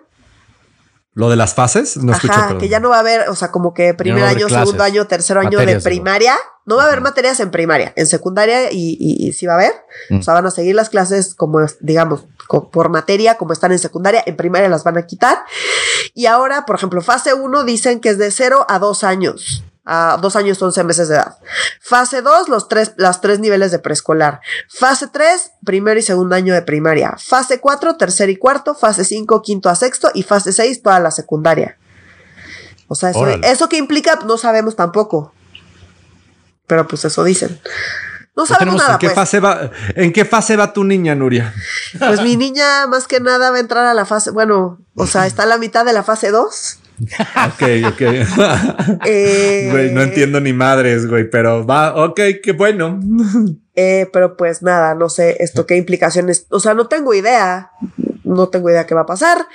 Lo de las fases, no Ajá, que ya no va a haber, o sea, como que primer año, clases. segundo año, tercer año Materias, de primaria. No va a haber materias en primaria, en secundaria y, y, y sí va a haber. Mm. O sea, van a seguir las clases como, digamos, por materia, como están en secundaria, en primaria las van a quitar. Y ahora, por ejemplo, fase 1 dicen que es de 0 a 2 años. A 2 años, 11 meses de edad. Fase 2, los tres, los tres niveles de preescolar. Fase 3, primero y segundo año de primaria. Fase 4, tercer y cuarto. Fase 5, quinto a sexto. Y fase 6, toda la secundaria. O sea, eso, eso que implica, no sabemos tampoco. Pero pues eso dicen. No sabemos nada, ¿En qué, pues. fase va, ¿En qué fase va tu niña, Nuria? Pues mi niña, más que nada, va a entrar a la fase. Bueno, o sea, está a la mitad de la fase 2. Ok, ok. [LAUGHS] Eh, Güey, no entiendo ni madres, güey, pero va, ok, qué bueno. eh, pero pues nada, no sé esto qué implicaciones. O sea, no tengo idea. No tengo idea qué va a pasar.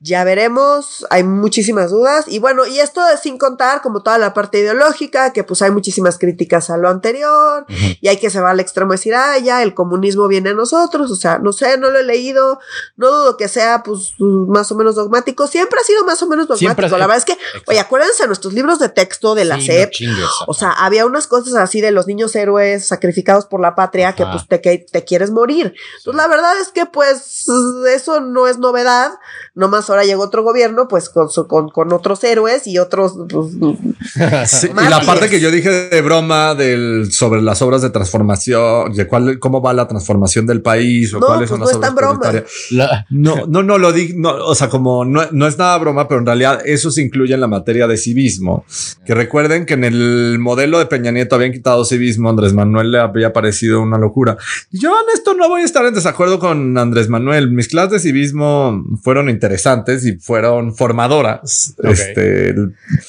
Ya veremos, hay muchísimas dudas. Y bueno, y esto es sin contar como toda la parte ideológica, que pues hay muchísimas críticas a lo anterior, y hay que se va al extremo de decir, ah, ya, el comunismo viene a nosotros, o sea, no sé, no lo he leído, no dudo que sea pues más o menos dogmático, siempre ha sido más o menos dogmático. la verdad es que, oye, acuérdense nuestros libros de texto de la SEP, o sea, había unas cosas así de los niños héroes sacrificados por la patria que pues te, que te quieres morir. Entonces, la verdad es que pues eso no es novedad, nomás ahora llegó otro gobierno pues con, con, con otros héroes y otros... Pues, [LAUGHS] y la parte que yo dije de broma del, sobre las obras de transformación, de cuál, cómo va la transformación del país o cuáles son pues, las obras prioritarias. No, no, no lo di, no, o sea, como no, no es nada broma, pero en realidad eso se incluye en la materia de civismo. Que recuerden que en el modelo de Peña Nieto habían quitado civismo, Andrés Manuel le había parecido una locura. Yo en esto no voy a estar en desacuerdo con Andrés Manuel. Mis clases de civismo fueron interesantes y fueron formadoras. Este,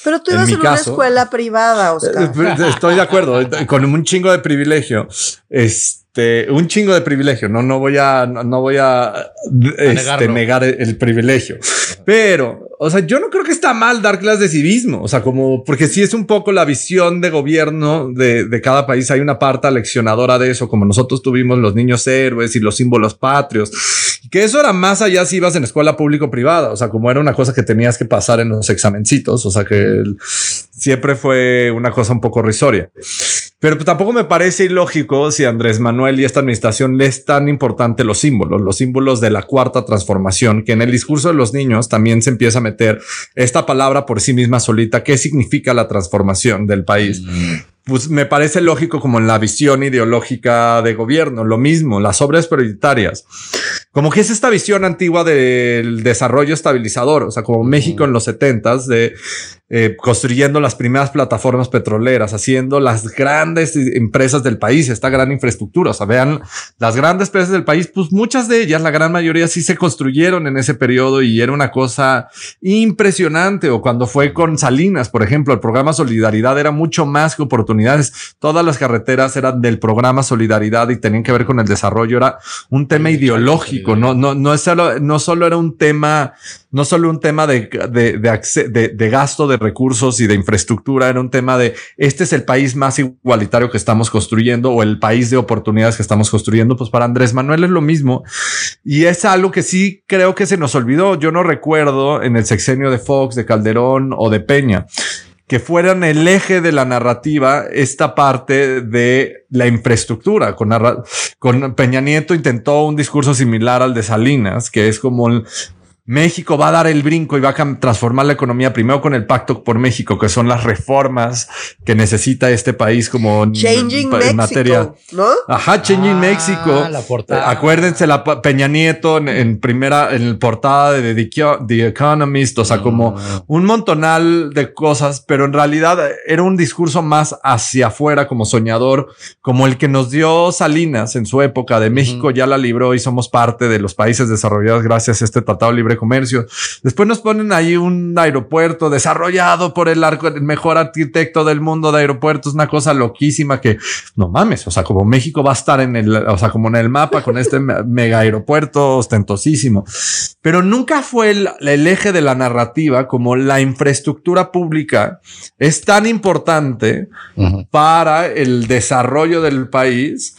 pero tú ibas en, una escuela privada, Oscar. Eh, estoy de acuerdo, [LAUGHS] con un chingo de privilegio. Este, un chingo de privilegio. No, no voy a, no, voy a, este, negar el privilegio. Pero, o sea, yo no creo que está mal dar clases de civismo. O sea, como, porque si es un poco la visión de gobierno de, de cada país. Hay una parte aleccionadora de eso, como nosotros tuvimos los niños héroes y los símbolos patrios. Que eso era más allá si ibas en escuela público privada. O sea, como era una cosa que tenías que pasar en los examencitos. O sea, que siempre fue una cosa un poco risoria. Pero tampoco me parece ilógico si Andrés Manuel y esta administración le es tan importante los símbolos, los símbolos de la cuarta transformación, que en el discurso de los niños también se empieza a meter esta palabra por sí misma solita, qué significa la transformación del país. Mm. Pues me parece lógico como en la visión ideológica de gobierno, lo mismo, las obras prioritarias. Como que es esta visión antigua del desarrollo estabilizador, o sea, como México en los setentas de eh, construyendo las primeras plataformas petroleras, haciendo las grandes empresas del país, esta gran infraestructura. O sea, vean las grandes empresas del país, pues muchas de ellas, la gran mayoría sí se construyeron en ese periodo y era una cosa impresionante. O cuando fue con Salinas, por ejemplo, el programa Solidaridad era mucho más que oportunidades. Todas las carreteras eran del programa Solidaridad y tenían que ver con el desarrollo. Era un tema ideológico, no, no, no, es solo, no solo era un tema, no solo un tema de, de, gasto de recursos y de infraestructura, era un tema de este es el país más igualitario que estamos construyendo o el país de oportunidades que estamos construyendo. Pues para Andrés Manuel es lo mismo. Y es algo que sí creo que se nos olvidó. Yo no recuerdo en el sexenio de Fox, de Calderón o de Peña que fueran el eje de la narrativa esta parte de la infraestructura. Con, con Peña Nieto intentó un discurso similar al de Salinas, que es como el, México va a dar el brinco y va a transformar la economía primero con el Pacto por México, que son las reformas que necesita este país como Changing en, materia. ¿no? Ajá, Changing ah, México. La portada. Acuérdense la Peña Nieto en, primera, en portada de The, Economist, o sea, como un montonal de cosas, pero en realidad era un discurso más hacia afuera, como soñador, como el que nos dio Salinas en su época de México ya la libró y somos parte de los países desarrollados gracias a este tratado libre comercio. Después nos ponen ahí un aeropuerto desarrollado por el, arco, el mejor arquitecto del mundo de aeropuertos, una cosa loquísima que no mames, o sea, como México va a estar en el, o sea, como en el mapa con este [LAUGHS] mega aeropuerto ostentosísimo, pero nunca fue el, el eje de la narrativa como la infraestructura pública es tan importante para el desarrollo del país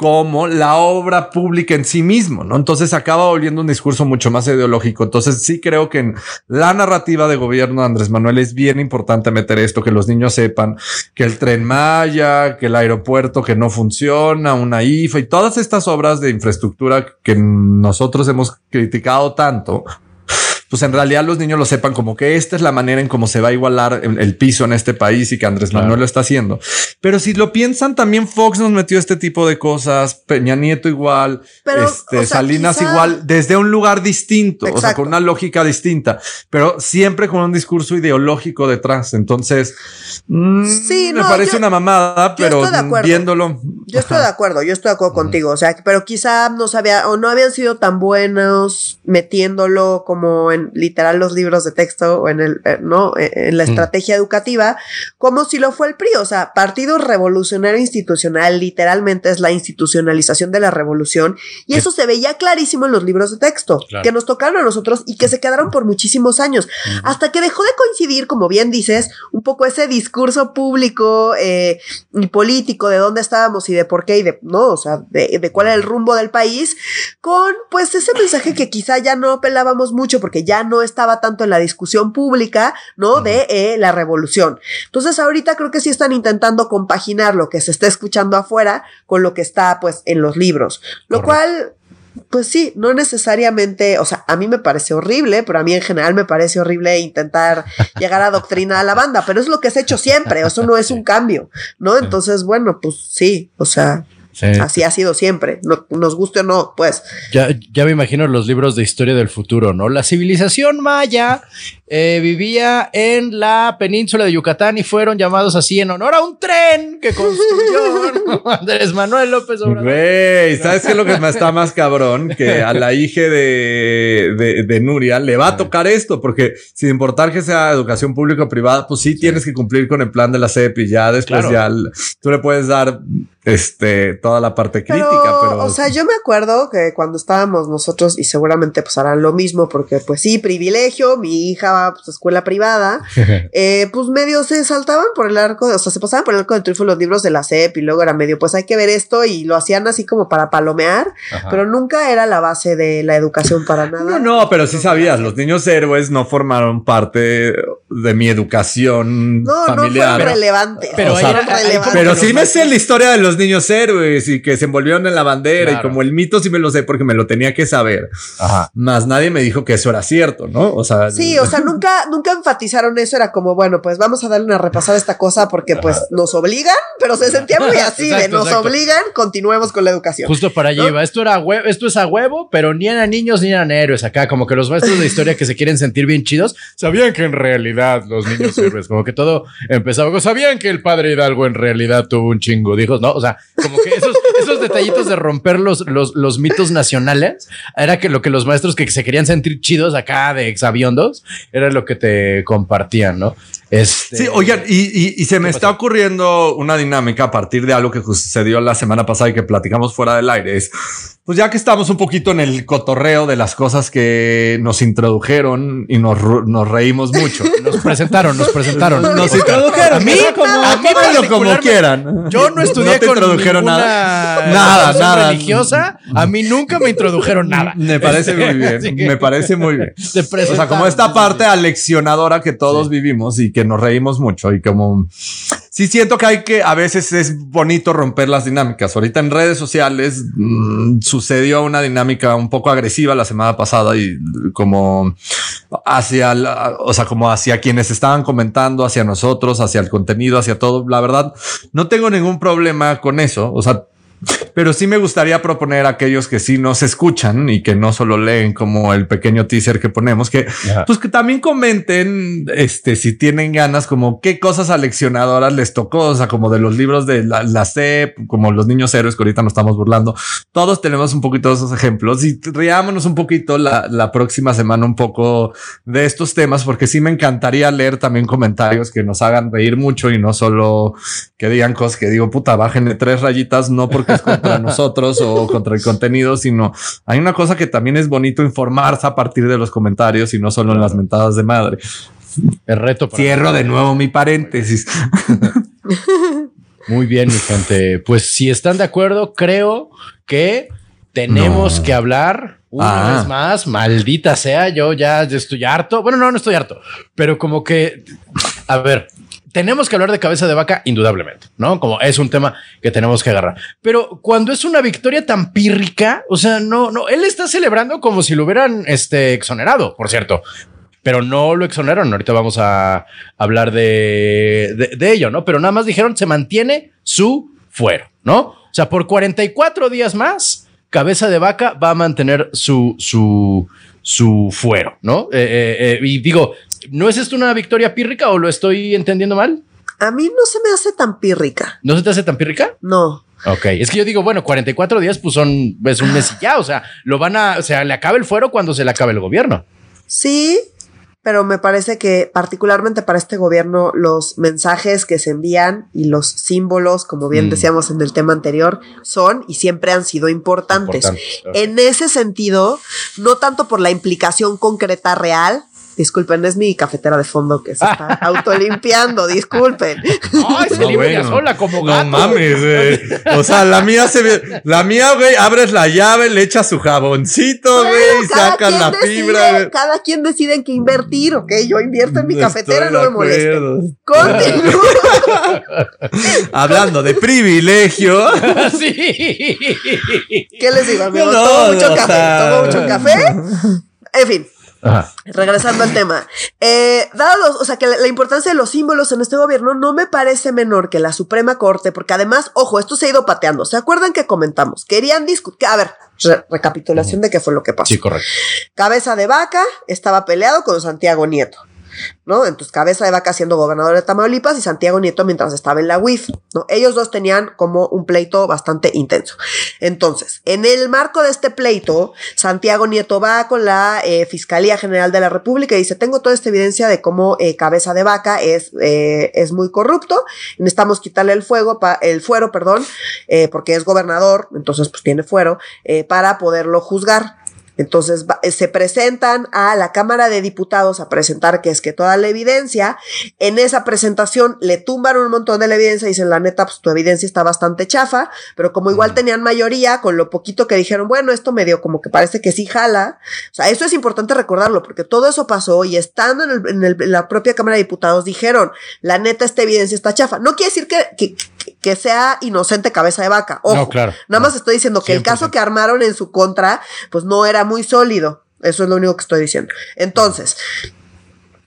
como la obra pública en sí mismo, ¿no? Entonces acaba volviendo un discurso mucho más ideológico. Entonces sí creo que en la narrativa de gobierno de Andrés Manuel es bien importante meter esto, que los niños sepan que el tren Maya, que el aeropuerto que no funciona, una IFA y todas estas obras de infraestructura que nosotros hemos criticado tanto, pues en realidad los niños lo sepan como que esta es la manera en cómo se va a igualar el, piso en este país y que Andrés Manuel lo está haciendo. Pero si lo piensan, también Fox nos metió este tipo de cosas, Peña Nieto igual, este, Salinas igual, desde un lugar distinto, o sea, con una lógica distinta, pero siempre con un discurso ideológico detrás. Entonces, mm, sí, me parece una mamada, pero viéndolo. Yo estoy de acuerdo, yo estoy de acuerdo contigo, o sea, pero quizá no sabía o no habían sido tan buenos metiéndolo como en en literal los libros de texto o en el, eh, ¿no? Eh, En la Mm. estrategia educativa, como si lo fue el PRI. O sea, Partido Revolucionario Institucional literalmente es la institucionalización de la revolución y eso se veía clarísimo en los libros de texto Claro. que nos tocaron a nosotros y que se quedaron por muchísimos años, hasta que dejó de coincidir, como bien dices, un poco ese discurso público eh, y político de dónde estábamos y de por qué y de, no, o sea, de, de cuál era el rumbo del país, con pues ese mensaje que quizá ya no apelábamos mucho porque ya no estaba tanto en la discusión pública, ¿no? De eh, la revolución. Entonces ahorita creo que sí están intentando compaginar lo que se está escuchando afuera con lo que está pues en los libros, lo Correcto. cual pues sí, no necesariamente, o sea, a mí me parece horrible, pero a mí en general me parece horrible intentar [LAUGHS] llegar a adoctrinar a la banda, pero es lo que se ha hecho siempre, eso no es un cambio, ¿no? Entonces, bueno, pues sí, o sea, Sí. así ha sido siempre, no, nos guste o no, pues. Ya, ya me imagino los libros de historia del futuro, ¿no? La civilización maya eh, vivía en la península de Yucatán y fueron llamados así en honor a un tren que construyó [LAUGHS] Andrés Manuel López Obrador. Güey, ¿sabes qué es lo que me está más cabrón? Que a la hija de, de, de Nuria le va a tocar esto, porque sin importar que sea educación pública o privada, pues sí, tienes que cumplir con el plan de la CEP y ya después Claro. ya tú le puedes dar este toda la parte crítica, pero, o sea, yo me acuerdo que cuando estábamos nosotros, y seguramente pues harán lo mismo, porque pues sí, privilegio, mi hija va pues, a escuela privada, [LAUGHS] eh, pues medio se saltaban por el arco, o sea, se pasaban por el arco de triunfo los libros de la CEP y luego era medio, pues hay que ver esto y lo hacían así como para palomear, Ajá. pero nunca era la base de la educación para nada. No, no, pero sí sabías, los niños héroes no formaron parte de mi educación No, no familiar. fueron relevantes. pero no era- ahí relevantes. Pero sí me sé la historia de los niños héroes y que se envolvieron en la bandera Claro. y como el mito sí me lo sé porque me lo tenía que saber. Ajá. Más nadie me dijo que eso era cierto, ¿no? O sea, Sí, o sea, [LAUGHS] nunca, nunca enfatizaron eso, era como, bueno, pues vamos a darle una repasada a esta cosa porque pues nos obligan, pero se sentía muy así de Exacto, nos exacto. obligan, continuemos con la educación. Justo para allá ¿No? iba. Esto era hue- esto es a huevo, pero ni eran niños ni eran héroes acá. Como que los maestros de historia que se quieren sentir bien chidos sabían que en realidad los niños [LAUGHS] héroes, como que todo empezaba. Sabían que el padre Hidalgo en realidad tuvo un chingo de hijos, ¿no? O sea, como que esos, esos detallitos de romper los, los, los mitos nacionales era que lo que los maestros que se querían sentir chidos acá de exaviondos era lo que te compartían, ¿no? Este, Sí, oigan, y, y- y se me ¿Qué está ocurriendo una dinámica a partir de algo que sucedió la semana pasada y que platicamos fuera del aire. Es, pues ya que estamos un poquito en el cotorreo de las cosas que nos introdujeron y nos, reímos mucho. [LAUGHS] Nos presentaron, nos presentaron. Nos introdujeron. A mí, como, a mí como quieran. Yo no estudié te con introdujeron nada. Nada, nada. religiosa. A mí nunca me introdujeron nada. Me parece muy bien. que Me parece muy bien. [LAUGHS] O sea, como esta parte aleccionadora que todos vivimos y que nos reímos mucho y como sí siento que hay que a veces es bonito romper las dinámicas. Ahorita en redes sociales mm, sucedió una dinámica un poco agresiva la semana pasada y como hacia la- o sea, como hacia quienes estaban comentando, hacia nosotros, hacia el contenido, hacia todo. La verdad, no tengo ningún problema con eso. O sea, pero sí me gustaría proponer a aquellos que sí nos escuchan y que no solo leen como el pequeño teaser que ponemos, que Ajá. pues que también comenten este si tienen ganas como qué cosas aleccionadoras les tocó, o sea, como de los libros de la, la CEP, como los niños héroes que ahorita nos estamos burlando. Todos tenemos un poquito de esos ejemplos y riámonos un poquito la, la próxima semana un poco de estos temas, porque sí me encantaría leer también comentarios que nos hagan reír mucho y no solo que digan cosas que digo, puta, bájenle tres rayitas, no porque es contra nosotros o contra el contenido, sino hay una cosa que también es bonito informarse a partir de los comentarios y no solo en las mentadas de madre. El reto. para- Cierro de nuevo mi paréntesis. Muy bien, mi gente. Pues si están de acuerdo, creo que tenemos No. que hablar una Ah. vez más. Maldita sea, yo ya estoy harto. Bueno, no, no estoy harto, pero como que, a ver, tenemos que hablar de cabeza de vaca, indudablemente, ¿no? Como es un tema que tenemos que agarrar. Pero cuando es una victoria tan pírrica, o sea, no, no, él está celebrando como si lo hubieran este, exonerado, por cierto. Pero no lo exoneraron. Ahorita vamos a hablar de, de, ello, ¿no? Pero nada más dijeron se mantiene su fuero, ¿no? O sea, por 44 días más, cabeza de vaca va a mantener su, su, su fuero, ¿no? Eh, eh, eh, y digo, ¿no es esto una victoria pírrica o lo estoy entendiendo mal? A mí no se me hace tan pírrica. ¿No se te hace tan pírrica? No. Ok, es que yo digo, bueno, 44 días pues son, es un mes y ya, o sea, lo van a, o sea, le acaba el fuero cuando se le acabe el gobierno. Sí, pero me parece que particularmente para este gobierno los mensajes que se envían y los símbolos, como bien Mm. decíamos en el tema anterior, son y siempre han sido importantes. En ese sentido, no tanto por la implicación concreta real. Disculpen, es mi cafetera de fondo que se está [LAUGHS] autolimpiando, disculpen. Ay, se No, limpia bueno. sola como No gato. mames, güey. O sea, la mía se ve. La mía, güey, abres la llave, le echas su jaboncito, Bueno, güey, y cada sacas quien la decide- fibra. Cada quien decide en qué invertir, ¿ok? Yo invierto en mi Estoy cafetera, no me moleste. acuerdo. Continúo. [LAUGHS] Hablando de privilegio. [LAUGHS] sí. ¿Qué les digo, amigo? No, tomo mucho café, sea- tomo mucho café. En fin, Ajá. regresando al tema. Eh, dado los- o sea, que la, la importancia de los símbolos en este gobierno no me parece menor que la Suprema Corte, porque además, ojo, esto se ha ido pateando. ¿Se acuerdan que comentamos? Querían discutir. A ver, re- recapitulación de qué fue lo que pasó. Sí, correcto. Cabeza de Vaca estaba peleado con Santiago Nieto. ¿No? Entonces, Cabeza de Vaca siendo gobernador de Tamaulipas y Santiago Nieto mientras estaba en la UIF, ¿no? Ellos dos tenían como un pleito bastante intenso. Entonces, en el marco de este pleito, Santiago Nieto va con la eh, Fiscalía General de la República y dice, tengo toda esta evidencia de cómo eh, Cabeza de Vaca es, eh, es muy corrupto, necesitamos quitarle el fuego, el fuero, perdón, porque es gobernador, entonces pues tiene fuero, para poderlo juzgar. Entonces eh, se presentan a la Cámara de Diputados a presentar que es que toda la evidencia. En esa presentación le tumban un montón de la evidencia y dicen, la neta, pues tu evidencia está bastante chafa, pero como igual tenían mayoría, con lo poquito que dijeron, bueno, esto medio como que parece que sí jala. O sea, eso es importante recordarlo porque todo eso pasó y estando en, el- en el- en la propia Cámara de Diputados dijeron, la neta, esta evidencia está chafa. No quiere decir que, que, que sea inocente cabeza de vaca. Ojo, No, claro. Nada más estoy diciendo que el 100%. caso que armaron en su contra, pues no era muy sólido. Eso es lo único que estoy diciendo. Entonces,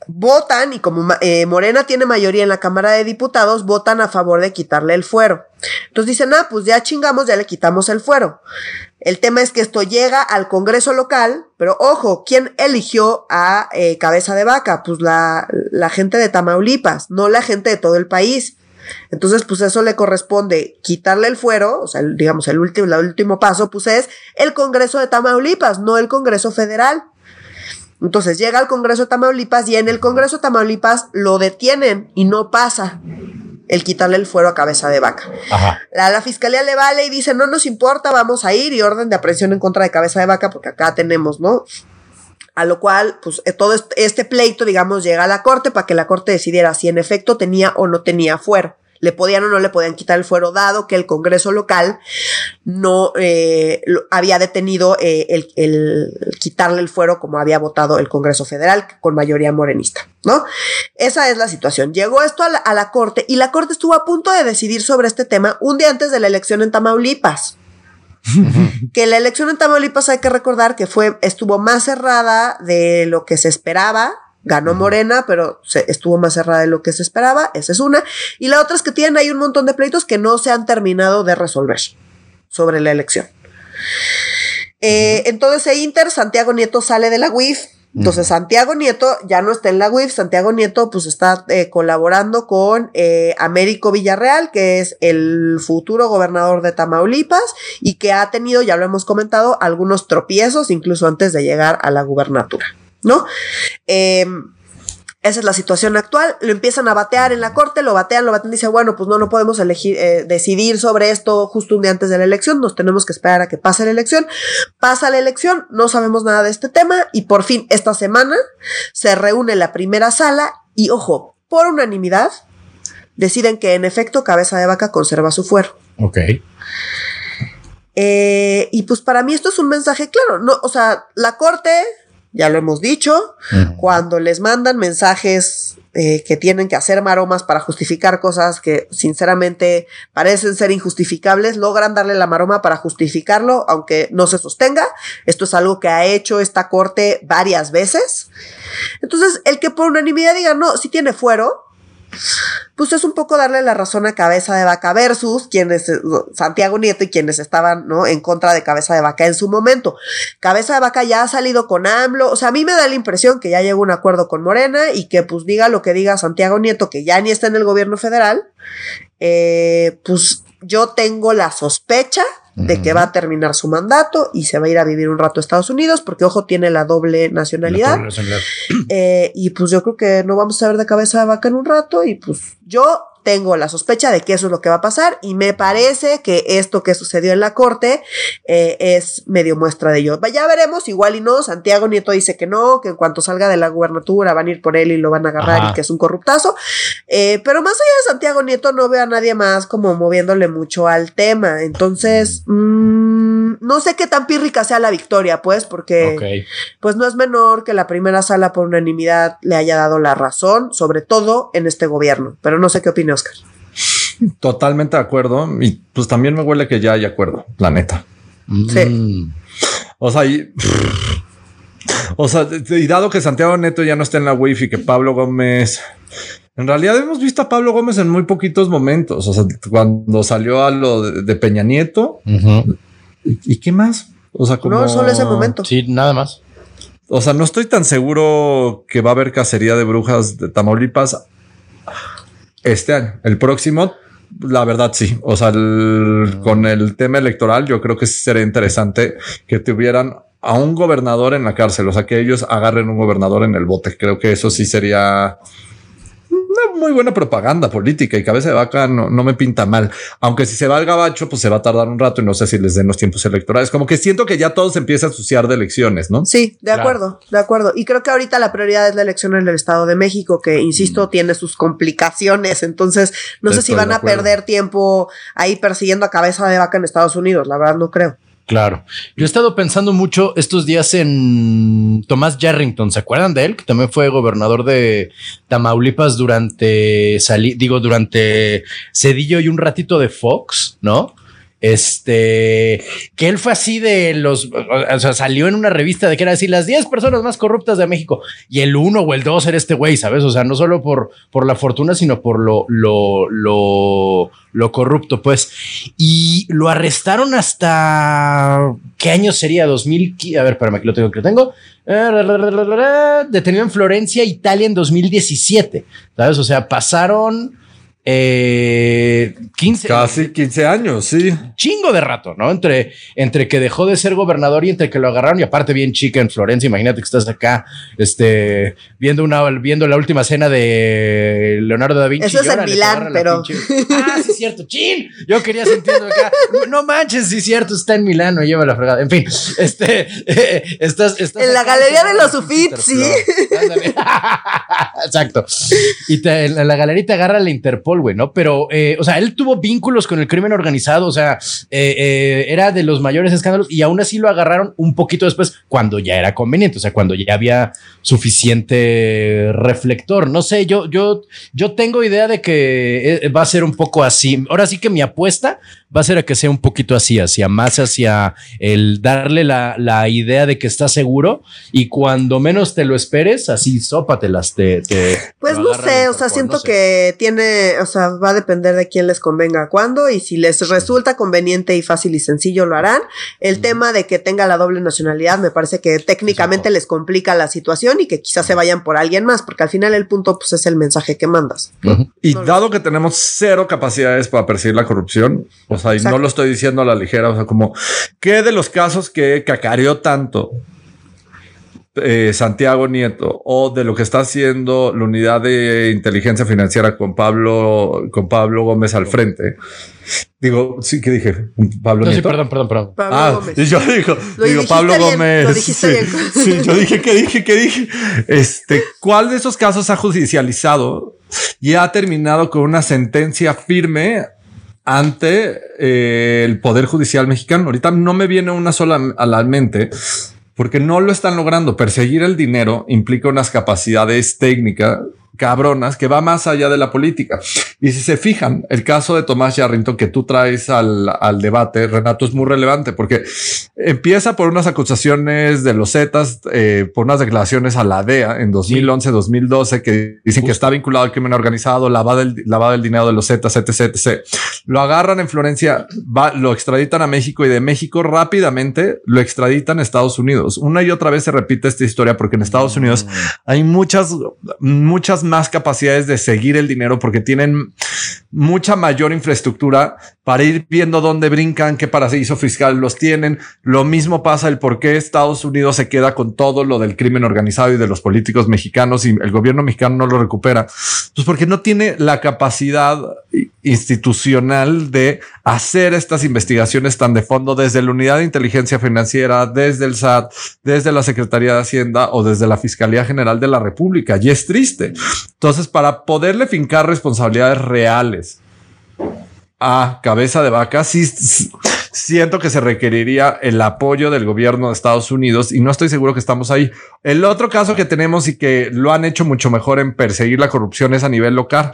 votan y como eh, Morena tiene mayoría en la Cámara de Diputados, votan a favor de quitarle el fuero. Entonces dicen, ah, pues ya chingamos, ya le quitamos el fuero. El tema es que esto llega al Congreso local, pero ojo, ¿quién eligió a eh, Cabeza de Vaca? Pues la, la gente de Tamaulipas, no la gente de todo el país. Entonces, pues eso le corresponde quitarle el fuero, o sea, el- digamos, el último, el último paso, pues es el Congreso de Tamaulipas, no el Congreso Federal. Entonces llega al Congreso de Tamaulipas y en el Congreso de Tamaulipas lo detienen y no pasa el quitarle el fuero a cabeza de vaca. Ajá. La, la fiscalía le vale y dice, no nos importa, vamos a ir y orden de aprehensión en contra de cabeza de vaca porque acá tenemos, ¿no? A lo cual, pues eh, todo este, pleito, digamos, llega a la corte para que la corte decidiera si en efecto tenía o no tenía fuero. Le podían o no le podían quitar el fuero, dado que el Congreso local no eh, había detenido eh, el, el quitarle el fuero como había votado el Congreso Federal con mayoría morenista, ¿no? Esa es la situación. Llegó esto a la, a la Corte y la Corte estuvo a punto de decidir sobre este tema un día antes de la elección en Tamaulipas. Que la elección en Tamaulipas hay que recordar que fue, estuvo más cerrada de lo que se esperaba. Ganó Morena, pero se, estuvo más cerrada de lo que se esperaba. Esa es una. Y la otra es que tienen ahí un montón de pleitos que no se han terminado de resolver sobre la elección. Eh, en todo ese inter, Santiago Nieto sale de la UIF. Entonces, Santiago Nieto ya no está en la UIF. Santiago Nieto, pues, está eh, colaborando con eh, Américo Villarreal, que es el futuro gobernador de Tamaulipas y que ha tenido, ya lo hemos comentado, algunos tropiezos, incluso antes de llegar a la gubernatura, ¿no? Eh, esa es la situación actual. Lo empiezan a batear en la corte, lo batean, lo batean. Dice, bueno, pues no, no podemos elegir, eh, decidir sobre esto justo un día antes de la elección. Nos tenemos que esperar a que pase la elección. Pasa la elección, no sabemos nada de este tema. Y por fin, esta semana se reúne la primera sala y, ojo, por unanimidad, deciden que en efecto Cabeza de Vaca conserva su fuero. Ok. Eh, y pues para mí esto es un mensaje claro. No, o sea, la corte, ya lo hemos dicho, cuando les mandan mensajes eh, que tienen que hacer maromas para justificar cosas que sinceramente parecen ser injustificables, logran darle la maroma para justificarlo, aunque no se sostenga. Esto es algo que ha hecho esta corte varias veces. Entonces, el que por unanimidad diga, no, si tiene fuero, pues es un poco darle la razón a Cabeza de Vaca versus quienes, eh, Santiago Nieto y quienes estaban, ¿no? En contra de Cabeza de Vaca en su momento. Cabeza de Vaca ya ha salido con AMLO, o sea, a mí me da la impresión que ya llegó un acuerdo con Morena y que pues diga lo que diga Santiago Nieto, que ya ni está en el gobierno federal, eh, pues yo tengo la sospecha de que va a terminar su mandato y se va a ir a vivir un rato a Estados Unidos, porque ojo, tiene la doble nacionalidad. Eh, y pues yo creo que no vamos a ver de cabeza de vaca en un rato y pues yo tengo la sospecha de que eso es lo que va a pasar y me parece que esto que sucedió en la corte eh, es medio muestra de ello. Ya veremos, igual y no. Santiago Nieto dice que no, que en cuanto salga de la gubernatura van a ir por él y lo van a agarrar y que es un corruptazo. Eh, pero más allá de Santiago Nieto no veo a nadie más como moviéndole mucho al tema. Entonces, mmm, no sé qué tan pírrica sea la victoria, pues, porque pues no es menor que la primera sala por unanimidad le haya dado la razón, sobre todo en este gobierno. Pero no sé qué opina Oscar. Totalmente de acuerdo. Y pues también me huele que ya hay acuerdo, la neta. Sí. Mm. O sea, y, [LAUGHS] o sea, y dado que Santiago Neto ya no está en la wifi, que Pablo Gómez. En realidad hemos visto a Pablo Gómez en muy poquitos momentos. O sea, cuando salió a lo de, Peña Nieto. ¿Y, qué más? O sea, como. No, solo ese momento. Sí, nada más. O sea, no estoy tan seguro que va a haber cacería de brujas de Tamaulipas este año. El próximo, la verdad, sí. O sea, con el tema electoral, yo creo que sería interesante que tuvieran a un gobernador en la cárcel. O sea, que ellos agarren un gobernador en el bote. Creo que eso sí sería una muy buena propaganda política y cabeza de vaca no, no, me pinta mal. Aunque si se va al gabacho, pues se va a tardar un rato y no sé si les den los tiempos electorales. Como que siento que ya todo se empieza a asociar de elecciones, ¿no? Sí, de acuerdo, de acuerdo. Y creo que ahorita la prioridad es la elección en el Estado de México, que insisto, mm. tiene sus complicaciones. Entonces, no sé si van a perder tiempo ahí persiguiendo a cabeza de vaca en Estados Unidos. La verdad, no creo. Claro. Yo he estado pensando mucho estos días en Tomás Yarrington. ¿Se acuerdan de él? Que también fue gobernador de Tamaulipas durante, digo, durante Cedillo y un ratito de Fox, ¿no? Este, que él fue así de los, o sea, salió en una revista de que era así las 10 personas más corruptas de México y el uno o el dos era este güey, ¿sabes? O sea, no solo por, por la fortuna, sino por lo, lo, lo, corrupto, pues. Y lo arrestaron hasta, ¿qué año sería? 2000, a ver, espérame, aquí lo tengo, que lo tengo. Detenido en Florencia, Italia en 2017, ¿sabes? O sea, pasaron eh, 15. Casi 15 años, sí. Chingo de rato, ¿no? Entre, entre que dejó de ser gobernador y entre que lo agarraron y aparte bien chica en Florencia. Imagínate que estás acá, este, viendo una, viendo la última cena de Leonardo da Vinci. Eso es en Milán, pero. Ah, sí, es cierto. Chin. Yo quería sentirlo acá. No manches, sí, es cierto. Está en Milán, no lleva la fregada. En fin, este, estás, En la galería de los Uffizi. [LAUGHS] Exacto. Y en la galería te agarra la Interpol ¿no? Pero, eh, o sea, él tuvo vínculos con el crimen organizado, o sea, eh, eh, era de los mayores escándalos y aún así lo agarraron un poquito después, cuando ya era conveniente, o sea, cuando ya había suficiente reflector. No sé, yo, yo, yo tengo idea de que va a ser un poco así. Ahora sí que mi apuesta va a ser a que sea un poquito así, hacia más hacia el darle la, la idea de que está seguro y cuando menos te lo esperes, así sópatelas. Te, te pues no sé, o sea, siento que tiene, o sea, va a depender de quién les convenga cuándo y si les resulta conveniente y fácil y sencillo lo harán. El tema de que tenga la doble nacionalidad me parece que técnicamente les complica la situación y que quizás se vayan por alguien más, porque al final el punto pues es el mensaje que mandas. Y dado que tenemos cero capacidades para perseguir la corrupción, o sea, y no lo estoy diciendo a la ligera, o sea, como ¿qué de los casos que cacareó tanto eh, Santiago Nieto o de lo que está haciendo la unidad de inteligencia financiera con Pablo, con Pablo Gómez al frente. Digo, sí que dije, Pablo Nieto. Sí, perdón, perdón, perdón. Pablo ah, Gómez. yo digo, digo Pablo Gómez. [LAUGHS] sí, yo dije que dije que dije. Este, ¿cuál de esos casos ha judicializado y ha terminado con una sentencia firme ante eh, el Poder Judicial mexicano. Ahorita no me viene una sola a la mente porque no lo están logrando. Perseguir el dinero implica unas capacidades técnicas cabronas que va más allá de la política. Y si se fijan, el caso de Tomás Yarrington que tú traes al, al debate, Renato, es muy relevante porque empieza por unas acusaciones de los Zetas, eh, por unas declaraciones a la DEA en 2011, 2012, que dicen que está vinculado al crimen organizado, lavado el, lavado el dinero de los Zetas, etc, etc. Lo agarran en Florencia, va, lo extraditan a México y de México rápidamente lo extraditan a Estados Unidos. Una y otra vez se repite esta historia porque en Estados Unidos hay muchas, muchas más capacidades de seguir el dinero porque tienen mucha mayor infraestructura para ir viendo dónde brincan, qué paraíso fiscal los tienen. Lo mismo pasa el por qué Estados Unidos se queda con todo lo del crimen organizado y de los políticos mexicanos y el gobierno mexicano no lo recupera. Pues porque no tiene la capacidad institucional de hacer estas investigaciones tan de fondo desde la unidad de inteligencia financiera, desde el SAT, desde la Secretaría de Hacienda o desde la Fiscalía General de la República. Y es triste. Entonces, para poderle fincar responsabilidades reales a cabeza de vaca, sí siento que se requeriría el apoyo del gobierno de Estados Unidos y no estoy seguro que estamos ahí. El otro caso que tenemos y que lo han hecho mucho mejor en perseguir la corrupción es a nivel local,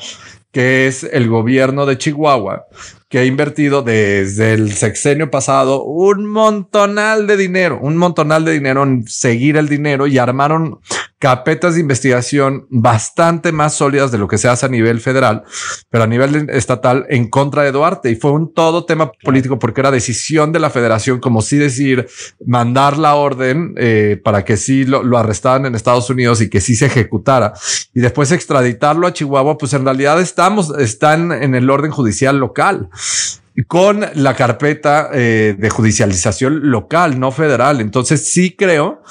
que es el gobierno de Chihuahua, que ha invertido desde el sexenio pasado un montonal de dinero, un montonal de dinero en seguir el dinero y armaron carpetas de investigación bastante más sólidas de lo que se hace a nivel federal, pero a nivel estatal en contra de Duarte. Y fue un todo tema político porque era decisión de la federación, como si decir, mandar la orden eh, para que sí lo, lo arrestaran en Estados Unidos y que sí se ejecutara. Y después extraditarlo a Chihuahua, pues en realidad estamos, están en el orden judicial local con la carpeta eh, de judicialización local, no federal. Entonces sí creo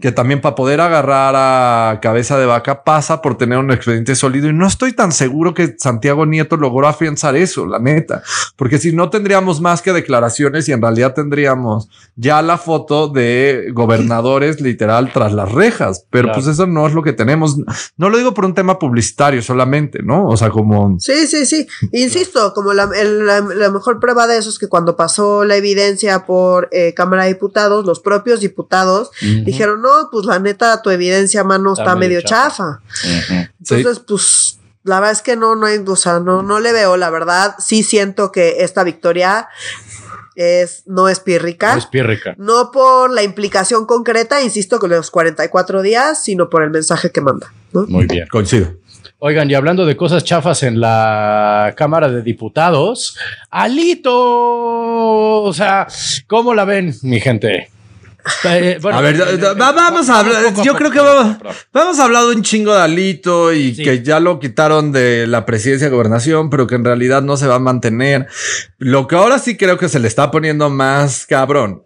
que también para poder agarrar a cabeza de vaca pasa por tener un expediente sólido y no estoy tan seguro que Santiago Nieto logró afianzar eso, la neta, porque si no tendríamos más que declaraciones y en realidad tendríamos ya la foto de gobernadores [LAUGHS] literal tras las rejas, pero pues eso no es lo que tenemos. No lo digo por un tema publicitario solamente, ¿no? O sea, como... Sí, sí, sí. Insisto, como la, la mejor prueba de eso es que cuando pasó la evidencia por eh, Cámara de Diputados, los propios diputados dijeron, no, pues la neta, tu evidencia, mano, está, medio chafa. Entonces, pues la verdad es que no, no hay, o sea, no, no le veo, la verdad, sí siento que esta victoria es, no es pírrica. No es pírrica. No por la implicación concreta, insisto, con los 44 días, sino por el mensaje que manda. Muy bien. Coincido. Oigan, y hablando de cosas chafas en la Cámara de Diputados, Alito, o sea, ¿cómo la ven, mi gente? Eh, a ver, vamos a hablar. Yo creo que vamos, a hablar de un chingo de Alito y que ya lo quitaron de la presidencia de gobernación, pero que en realidad no se va a mantener. Lo que ahora sí creo que se le está poniendo más cabrón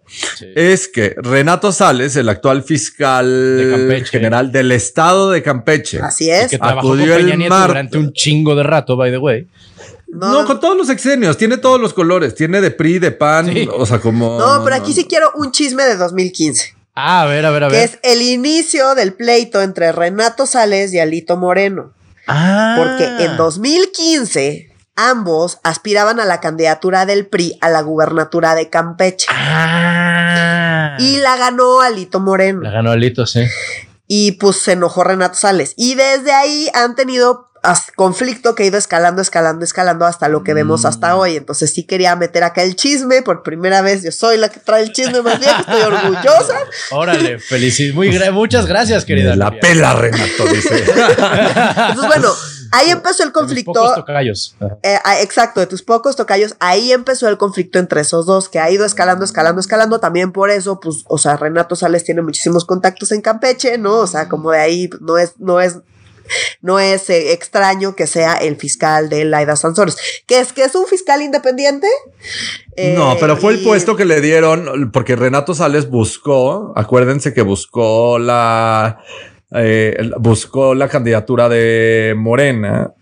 es que Renato Sales, el actual fiscal general del estado de Campeche, así es, que acudió el durante un chingo de rato, by the way. No, con todos los exenios, tiene todos los colores, tiene de PRI, de PAN, o sea, como... No, pero aquí sí quiero un chisme de 2015. Ah, a ver, a ver, a ver. Que es el inicio del pleito entre Renato Sales y Alito Moreno. Ah. Porque en 2015 ambos aspiraban a la candidatura del PRI a la gubernatura de Campeche. Ah. Y la ganó Alito Moreno. La ganó Alito, sí. Y pues se enojó Renato Sales. Y desde ahí han tenido conflicto que ha ido escalando, escalando, escalando hasta lo que vemos mm. hasta hoy. Entonces sí quería meter acá el chisme por primera vez. Yo soy la que trae el chisme más bien, estoy orgullosa. [LAUGHS] Órale, feliz, muy muchas gracias, querida. La pela, Renato, dice. [LAUGHS] Entonces, bueno, ahí empezó el conflicto. De tus pocos tocayos. Eh, ah, exacto, de tus pocos tocayos. Ahí empezó el conflicto entre esos dos, que ha ido escalando, escalando, escalando. También por eso, pues, o sea, Renato Sales tiene muchísimos contactos en Campeche, ¿no? O sea, como de ahí no es, no es no es eh, extraño que sea el fiscal de Laida Sansores. ¿Que es que es un fiscal independiente? no, eh, pero fue el puesto que le dieron porque Renato Sales buscó, acuérdense que buscó la eh, buscó la candidatura de Morena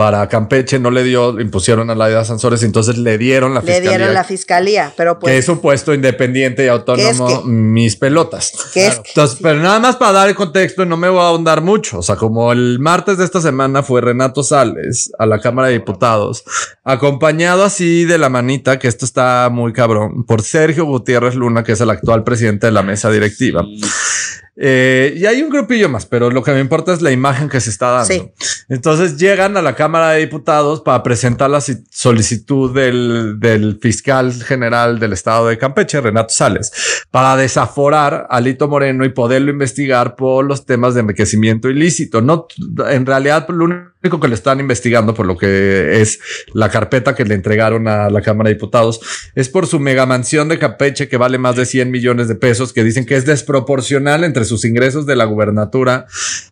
para Campeche no le dio, impusieron a la de Sansores, entonces le dieron la fiscalía. Le dieron la fiscalía, pero pues. Que es un puesto independiente y autónomo, mis pelotas. Entonces, pero nada más para dar el contexto, no me voy a ahondar mucho. O sea, como el martes de esta semana fue Renato Sales a la Cámara de Diputados, acompañado así de la manita, que esto está muy cabrón, por Sergio Gutiérrez Luna, que es el actual presidente de la mesa directiva. Eh, y hay un grupillo más, pero lo que me importa es la imagen que se está dando. Entonces llegan a la Cámara de Diputados para presentar la solicitud del, fiscal general del estado de Campeche, Renato Sales, para desaforar a Lito Moreno y poderlo investigar por los temas de enriquecimiento ilícito. No, en realidad, lo que le están investigando por lo que es la carpeta que le entregaron a la Cámara de Diputados es por su mega mansión de Campeche que vale más de 100 millones de pesos, que dicen que es desproporcional entre sus ingresos de la gubernatura,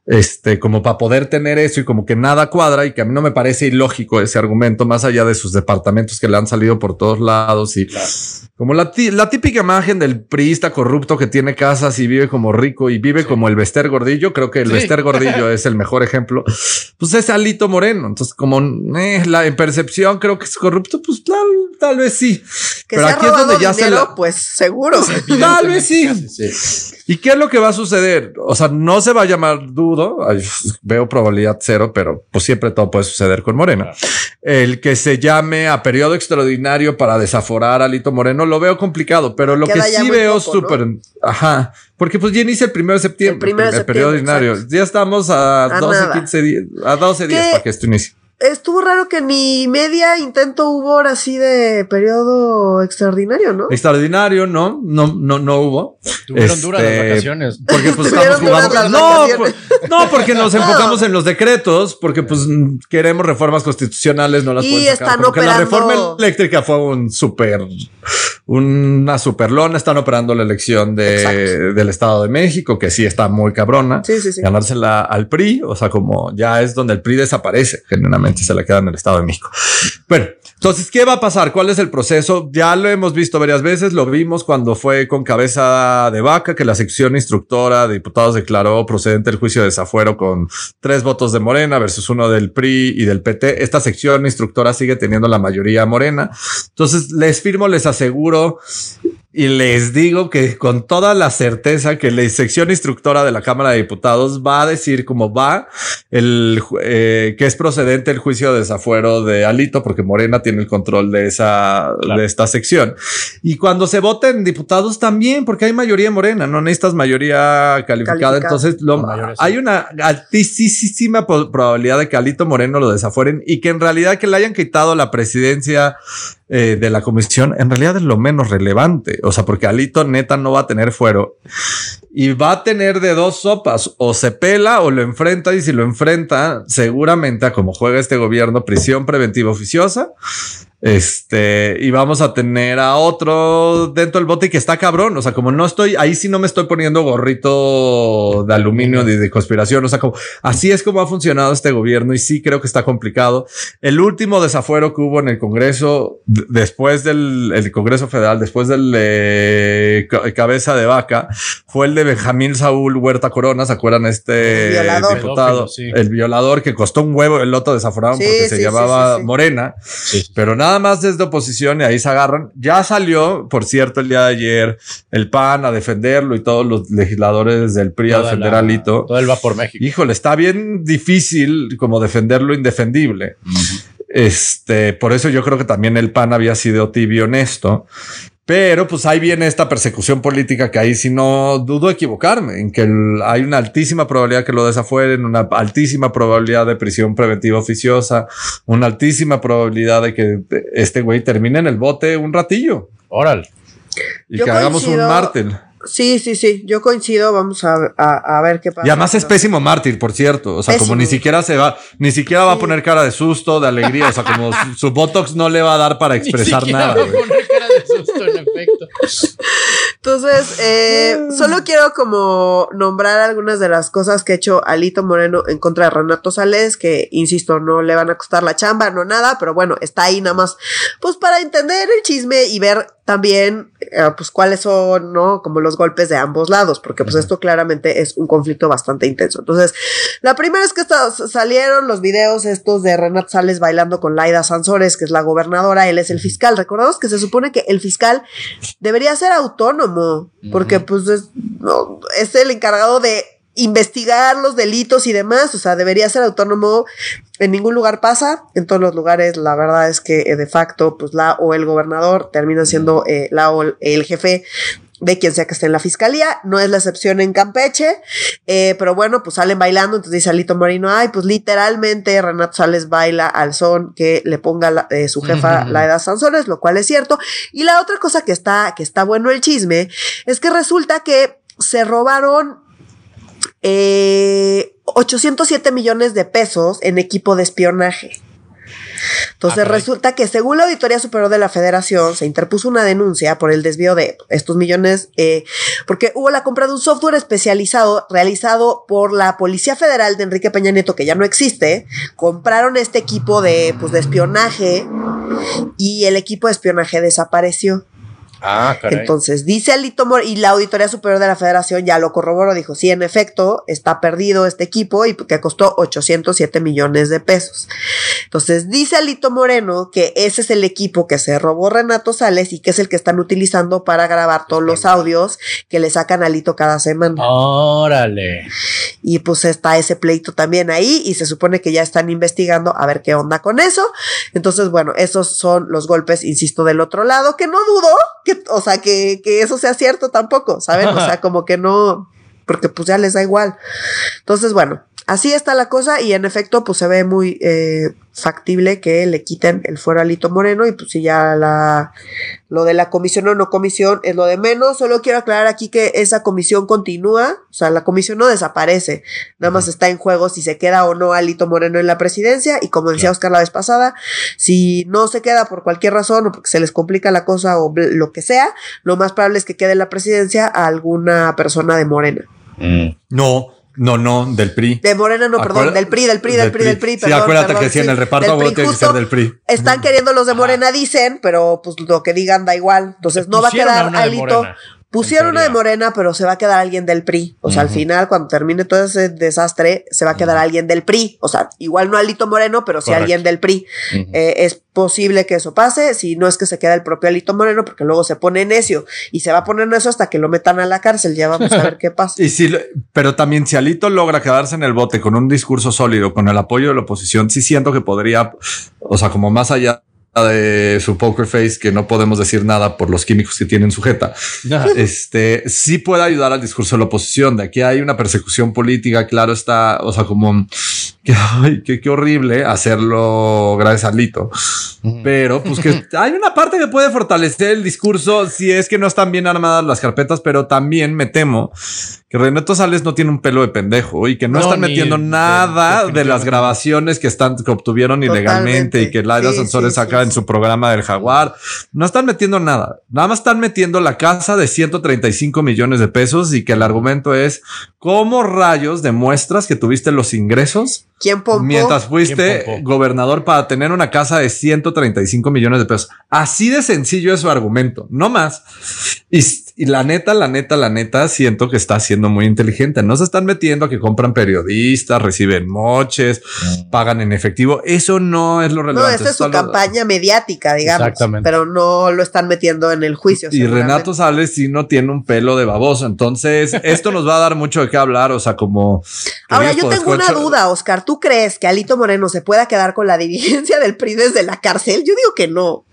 este, como para poder tener eso y como que nada cuadra y que a mí no me parece ilógico ese argumento, más allá de sus departamentos que le han salido por todos lados y como la, la típica imagen del priista corrupto que tiene casas y vive como rico y vive como el Bester Gordillo, creo que el Bester Gordillo [LAUGHS] es el mejor ejemplo, pues es Alito Moreno. Entonces, como eh, la en percepción creo que es corrupto, pues tal, tal vez sí. Que Pero aquí es donde ya se la... pues seguro. tal vez sí. ¿Y qué es lo que va a suceder? O sea, no se va a llamar dudo. veo probabilidad cero, pero pues siempre todo puede suceder con Morena. El que se llame a periodo extraordinario para desaforar a Lito Moreno lo veo complicado, pero lo que sí veo súper, ajá, porque pues ya inicia el primero de septiembre, el, periodo ordinario. Ya estamos a, 12, 15 días, a 12 días para que esto inicie estuvo raro que ni media intento hubo ahora sí de periodo extraordinario, ¿no? Extraordinario, no, no, no, no hubo. Tuvieron duras las este, vacaciones. Porque pues estamos jugando. No, pues, no, porque nos [LAUGHS] enfocamos en los decretos, porque pues queremos reformas constitucionales, no las y están Porque la reforma eléctrica fue un súper, una superlona. Están operando la elección de, del Estado de México, que sí está muy cabrona. Sí, sí, sí. Ganársela al PRI, o sea, como ya es donde el PRI desaparece, generalmente se la queda en el Estado de México. Bueno, entonces, ¿qué va a pasar? ¿Cuál es el proceso? Ya lo hemos visto varias veces, lo vimos cuando fue con cabeza de vaca, que la sección instructora de diputados declaró procedente el juicio de desafuero con tres votos de Morena versus uno del PRI y del PT. Esta sección instructora sigue teniendo la mayoría Morena. Entonces, les firmo, les aseguro y les digo que con toda la certeza que la sección instructora de la Cámara de Diputados va a decir cómo va el eh, que es procedente el juicio de desafuero de Alito, porque Morena tiene el control de esa de esta sección. Y cuando se voten diputados también, porque hay mayoría Morena, no necesitas mayoría calificada. Entonces lo, hay una altísima probabilidad de que Alito Moreno lo desafueren y que en realidad que le hayan quitado la presidencia eh, de la comisión en realidad es lo menos relevante. O sea, porque Alito neta no va a tener fuero y va a tener de dos sopas o se pela o lo enfrenta y si lo enfrenta seguramente a como juega este gobierno prisión preventiva oficiosa este, y vamos a tener a otro dentro del bote que está cabrón. O sea, como no estoy ahí, sí no me estoy poniendo gorrito de aluminio de, de, conspiración. O sea, como así es como ha funcionado este gobierno y sí creo que está complicado. El último desafuero que hubo en el Congreso, después del el Congreso Federal, después del eh, cabeza de vaca, fue el de Benjamín Saúl Huerta Corona. ¿Se acuerdan? Este diputado, el violador que costó un huevo, el otro desaforado porque se llamaba Morena, pero nada nada más desde oposición y ahí se agarran. Ya salió, por cierto, el día de ayer el PAN a defenderlo y todos los legisladores del PRI a defender a Lito. Todo el va por México. Híjole, está bien difícil como defender lo indefendible. Este, por eso yo creo que también el PAN había sido tibio honesto. Pero pues ahí viene esta persecución política que ahí si no dudo equivocarme, en que hay una altísima probabilidad que lo desafueren, una altísima probabilidad de prisión preventiva oficiosa, una altísima probabilidad de que este güey termine en el bote un ratillo. Órale. Y que hagamos un mártir. Sí, sí, sí, yo coincido, vamos a, a, ver qué pasa. Y además es pésimo mártir, por cierto, o sea, como ni siquiera se va, ni siquiera va a poner cara de susto, de alegría, o sea, como su, Botox no le va a dar para expresar nada. Entonces, eh, solo quiero como nombrar algunas de las cosas que ha hecho Alito Moreno en contra de Renato Sales, que insisto, no le van a costar la chamba, no nada, pero bueno, está ahí nada más, pues para entender el chisme y ver también, eh, pues cuáles son, ¿no? Como los golpes de ambos lados, porque pues esto claramente es un conflicto bastante intenso. Entonces, la primera es que salieron los videos estos de Renato Sales bailando con Laida Sansores, que es la gobernadora, él es el fiscal. Recordamos que se supone que el fiscal debería ser autónomo, porque pues es, es el encargado de investigar los delitos y demás, o sea, debería ser autónomo. En ningún lugar pasa, en todos los lugares la verdad es que eh, de facto, pues la o el gobernador termina siendo eh, la o el jefe de quien sea que esté en la fiscalía, no es la excepción en Campeche, eh, pero bueno, pues salen bailando, entonces dice Alito Moreno, ay, pues literalmente Renato Sales baila al son que le ponga su jefa la edad Sanzones, lo cual es cierto. Y la otra cosa que está, que está bueno el chisme, es que resulta que se robaron eh, 807 millones de pesos en equipo de espionaje. Entonces Ah, resulta que según la Auditoría Superior de la Federación se interpuso una denuncia por el desvío de estos millones eh, porque hubo la compra de un software especializado realizado por la Policía Federal de Enrique Peña Nieto que ya no existe. Compraron este equipo de, pues, de espionaje y el equipo de espionaje desapareció. Ah, caray. Entonces dice Alito Mor y la Auditoría Superior de la Federación ya lo corroboró, dijo, sí, en efecto, está perdido este equipo y que costó 807 millones de pesos. Entonces dice Alito Moreno que ese es el equipo que se robó Renato Sales y que es el que están utilizando para grabar todos los audios que le sacan a Alito cada semana. Órale. Y pues está ese pleito también ahí y se supone que ya están investigando a ver qué onda con eso. Entonces, bueno, esos son los golpes, insisto, del otro lado, que no dudo que, o sea, que, que eso sea cierto tampoco, ¿saben? O sea, [LAUGHS] como que no, porque pues ya les da igual. Entonces, bueno, así está la cosa y en efecto, pues se ve muy eh, factible que le quiten el fuero a Lito Moreno y pues si ya la, lo de la comisión o no comisión es lo de menos. Solo quiero aclarar aquí que esa comisión continúa, o sea, la comisión no desaparece, nada más está en juego si se queda o no Alito Moreno en la presidencia y como decía Oscar la vez pasada, si no se queda por cualquier razón o porque se les complica la cosa o lo que sea, lo más probable es que quede en la presidencia a alguna persona de Morena. Mm. No, no, no, del PRI. De Morena, no, perdón, del PRI, del PRI, del PRI, del PRI, Sí, perdón, acuérdate perdón, que sí, en el reparto del a PRI, tiene que ser del PRI. Están queriendo los de Morena, dicen, pero pues lo que digan da igual. Entonces no va a a quedar de Alito. Pusieron una de. Morena, pero se va a quedar alguien del PRI. O sea, al final, cuando termine todo ese desastre, se va a quedar alguien del PRI. O sea, igual no Alito Moreno, pero sí Correcto. alguien del PRI. Eh, es posible que eso pase, si no es que se queda el propio Alito Moreno, porque luego se pone necio y se va a poner necio hasta que lo metan a la cárcel. Ya vamos a ver qué pasa. [LAUGHS] Y lo- pero también si Alito logra quedarse en el bote con un discurso sólido, con el apoyo de la oposición, sí siento que podría, o sea, como más allá de su poker face, que no podemos decir nada por los químicos que tiene en su jeta, [LAUGHS] este sí puede ayudar al discurso de la oposición. De aquí hay una persecución política, claro está, o sea, como que, [LAUGHS] ay, qué, qué horrible hacerlo gracias a Alito. Pero pues que [LAUGHS] hay una parte que puede fortalecer el discurso si es que no están bien armadas las carpetas, pero también me temo que Renato Sales no tiene un pelo de pendejo y que no, No, están metiendo nada de las grabaciones que están que obtuvieron ilegalmente y que Laida Sí, Sansores sí, saca sí, en su programa del Jaguar. No están metiendo nada. Nada más están metiendo la casa de 135 millones de pesos y que el argumento es cómo rayos demuestras que tuviste los ingresos ¿Quién pompó? mientras fuiste gobernador para tener una casa de 135 millones de pesos. Así de sencillo es su argumento, no más. Y, y la neta, la neta, la neta, siento que está siendo muy inteligente. No se están metiendo a que compran periodistas, reciben moches, pagan en efectivo. Eso no es lo No, relevante. esta es su campaña mediática, digamos. Exactamente. Pero no lo están metiendo en el juicio. Y. Renato Sales sí no tiene un pelo de baboso. Entonces, esto nos va a dar mucho de qué hablar. O sea, como. Ahora, yo tengo una duda, Oscar. ¿Tú crees que Alito Moreno se pueda quedar con la dirigencia del PRI desde la cárcel? Yo digo que no.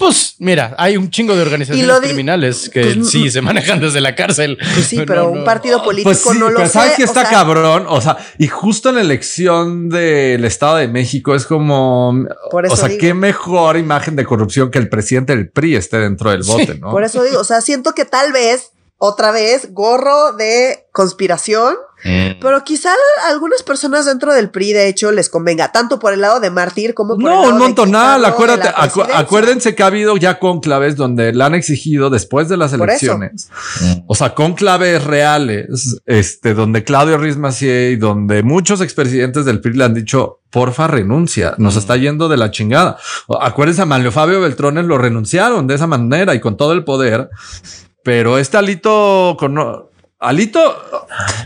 Pues mira, hay un chingo de organizaciones criminales que pues, sí se manejan desde la cárcel. Pues sí, pero No, un partido político Pues sí, no lo pero sé. ¿sabes que o está sea, cabrón? O sea, y justo en la elección del Estado de México es como, Por eso o sea, digo. qué mejor imagen de corrupción que el presidente del PRI esté dentro del bote, ¿no? Por eso digo, o sea, siento que tal vez, otra vez, gorro de conspiración, Mm. pero quizá algunas personas dentro del PRI, de hecho, les convenga, tanto por el lado de Mártir como por el lado un montonal. de Acuérdate, acu- acuérdense que ha habido ya conclaves donde le han exigido después de las elecciones. O sea, conclaves reales, este, donde Claudio Ruiz Macié y donde muchos expresidentes del PRI le han dicho, porfa, renuncia, nos está yendo de la chingada. Acuérdense, a Manlio Fabio Beltrones lo renunciaron de esa manera y con todo el poder, pero este Alito con... Alito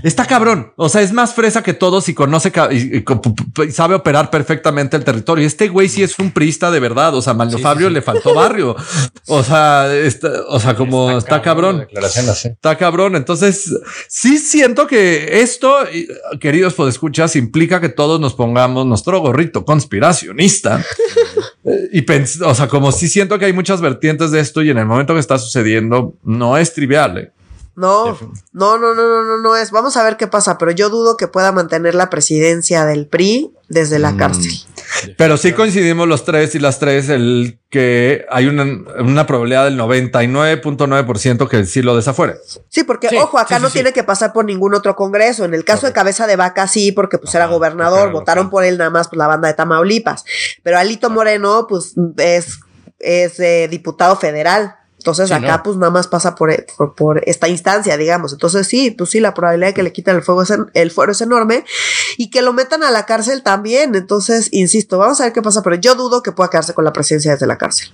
está cabrón. O sea, es más fresa que todos y conoce y, sabe operar perfectamente el territorio. Este güey sí es un prista de verdad. O sea, Sí, sí, Fabio sí. le faltó barrio. O sea, está, o sea, como está, cabrón. Está cabrón. Entonces, sí siento que esto, queridos podescuchas, implica que todos nos pongamos nuestro gorrito conspiracionista. [LAUGHS] Eh, y o sea, como sí siento que hay muchas vertientes de esto y en el momento que está sucediendo, no es trivial. ¿eh? No, no, no, no, no, no, no es. Vamos a ver qué pasa, pero yo dudo que pueda mantener la presidencia del PRI desde la Mm. cárcel. Pero sí coincidimos los tres y las tres el que hay una, una probabilidad del 99.9% que sí lo desafuere. Sí, porque Sí, ojo, acá sí, no sí. tiene que pasar por ningún otro congreso. En el caso de Cabeza de Vaca sí, porque pues era gobernador, votaron por él nada más por la banda de Tamaulipas. Pero Alito Moreno pues es, es eh, diputado federal. Entonces Sí, acá ¿no? pues nada más pasa por, por, por esta instancia, digamos. Entonces sí, pues sí, la probabilidad de que le quiten el fuego es en- el fuero es enorme y que lo metan a la cárcel también. Entonces, insisto, vamos a ver qué pasa, pero yo dudo que pueda quedarse con la presidencia desde la cárcel.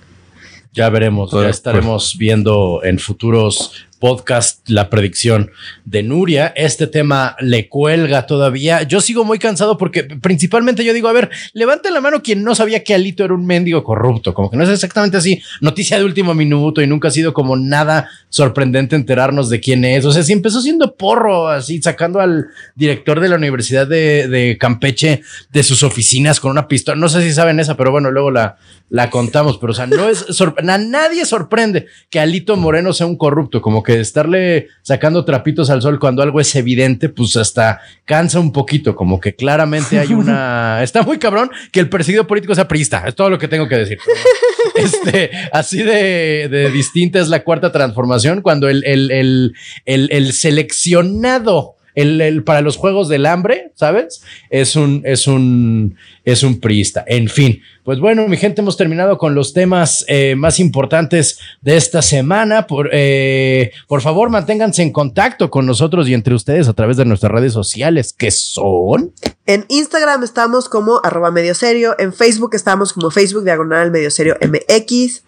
Ya veremos, ya de estaremos viendo en futuros podcast la predicción de Nuria. Este tema le cuelga todavía. Yo sigo muy cansado porque principalmente yo digo, a ver, levante la mano quien no sabía que Alito era un mendigo corrupto, como que no es exactamente así, noticia de último minuto y nunca ha sido como nada sorprendente enterarnos de quién es. O sea, si empezó siendo porro, así sacando al director de la Universidad de, Campeche de sus oficinas con una pistola. No sé si saben esa, pero bueno, luego la, la contamos, pero o sea, no es nadie sorprende que Alito Moreno sea un corrupto, como que estarle sacando trapitos al sol cuando algo es evidente, pues hasta cansa un poquito, como que claramente hay [LAUGHS] una está muy cabrón que el perseguido político sea priista, es todo lo que tengo que decir. [LAUGHS] Este, así de, de distinta es la cuarta transformación cuando el, el, el, el, el seleccionado el, el- para los juegos del hambre, ¿sabes? Es un, es un, es un priista. En fin, pues bueno, mi gente, hemos terminado con los temas eh, más importantes de esta semana. Por, eh, por favor, manténganse en contacto con nosotros y entre ustedes a través de nuestras redes sociales, que son. En Instagram estamos como arroba medio serio, en Facebook estamos como Facebook diagonal medio serio MX.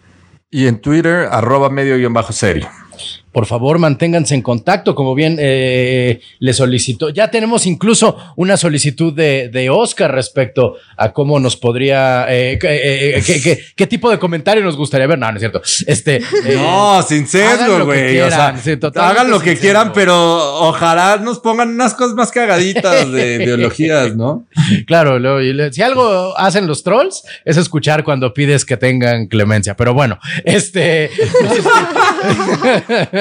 Y en Twitter, arroba medio guion bajo serio. Por favor, manténganse en contacto, como bien eh, le solicitó. Ya tenemos incluso una solicitud de, de Oscar respecto a cómo nos podría, eh, eh, eh, qué, qué- qué tipo de comentario nos gustaría ver. No, no es cierto. Este, No, sin hagan sesgo, lo que güey. O sea, sí, hagan lo que quieran, pero ojalá nos pongan unas cosas más cagaditas de [LAUGHS] ideologías, ¿no? Claro, lo- si algo hacen los trolls es escuchar cuando pides que tengan clemencia. Pero bueno, este. [LAUGHS]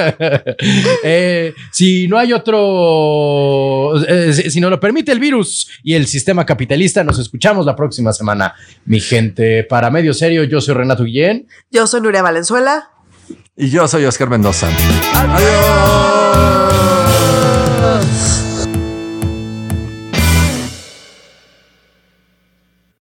[LAUGHS] eh, si no hay otro. eh, si, si no lo permite el virus y el sistema capitalista, nos escuchamos la próxima semana, mi gente. Para medio serio, yo soy Renato Guillén. Yo soy Nuria Valenzuela. Y yo soy Oscar Mendoza. Adiós.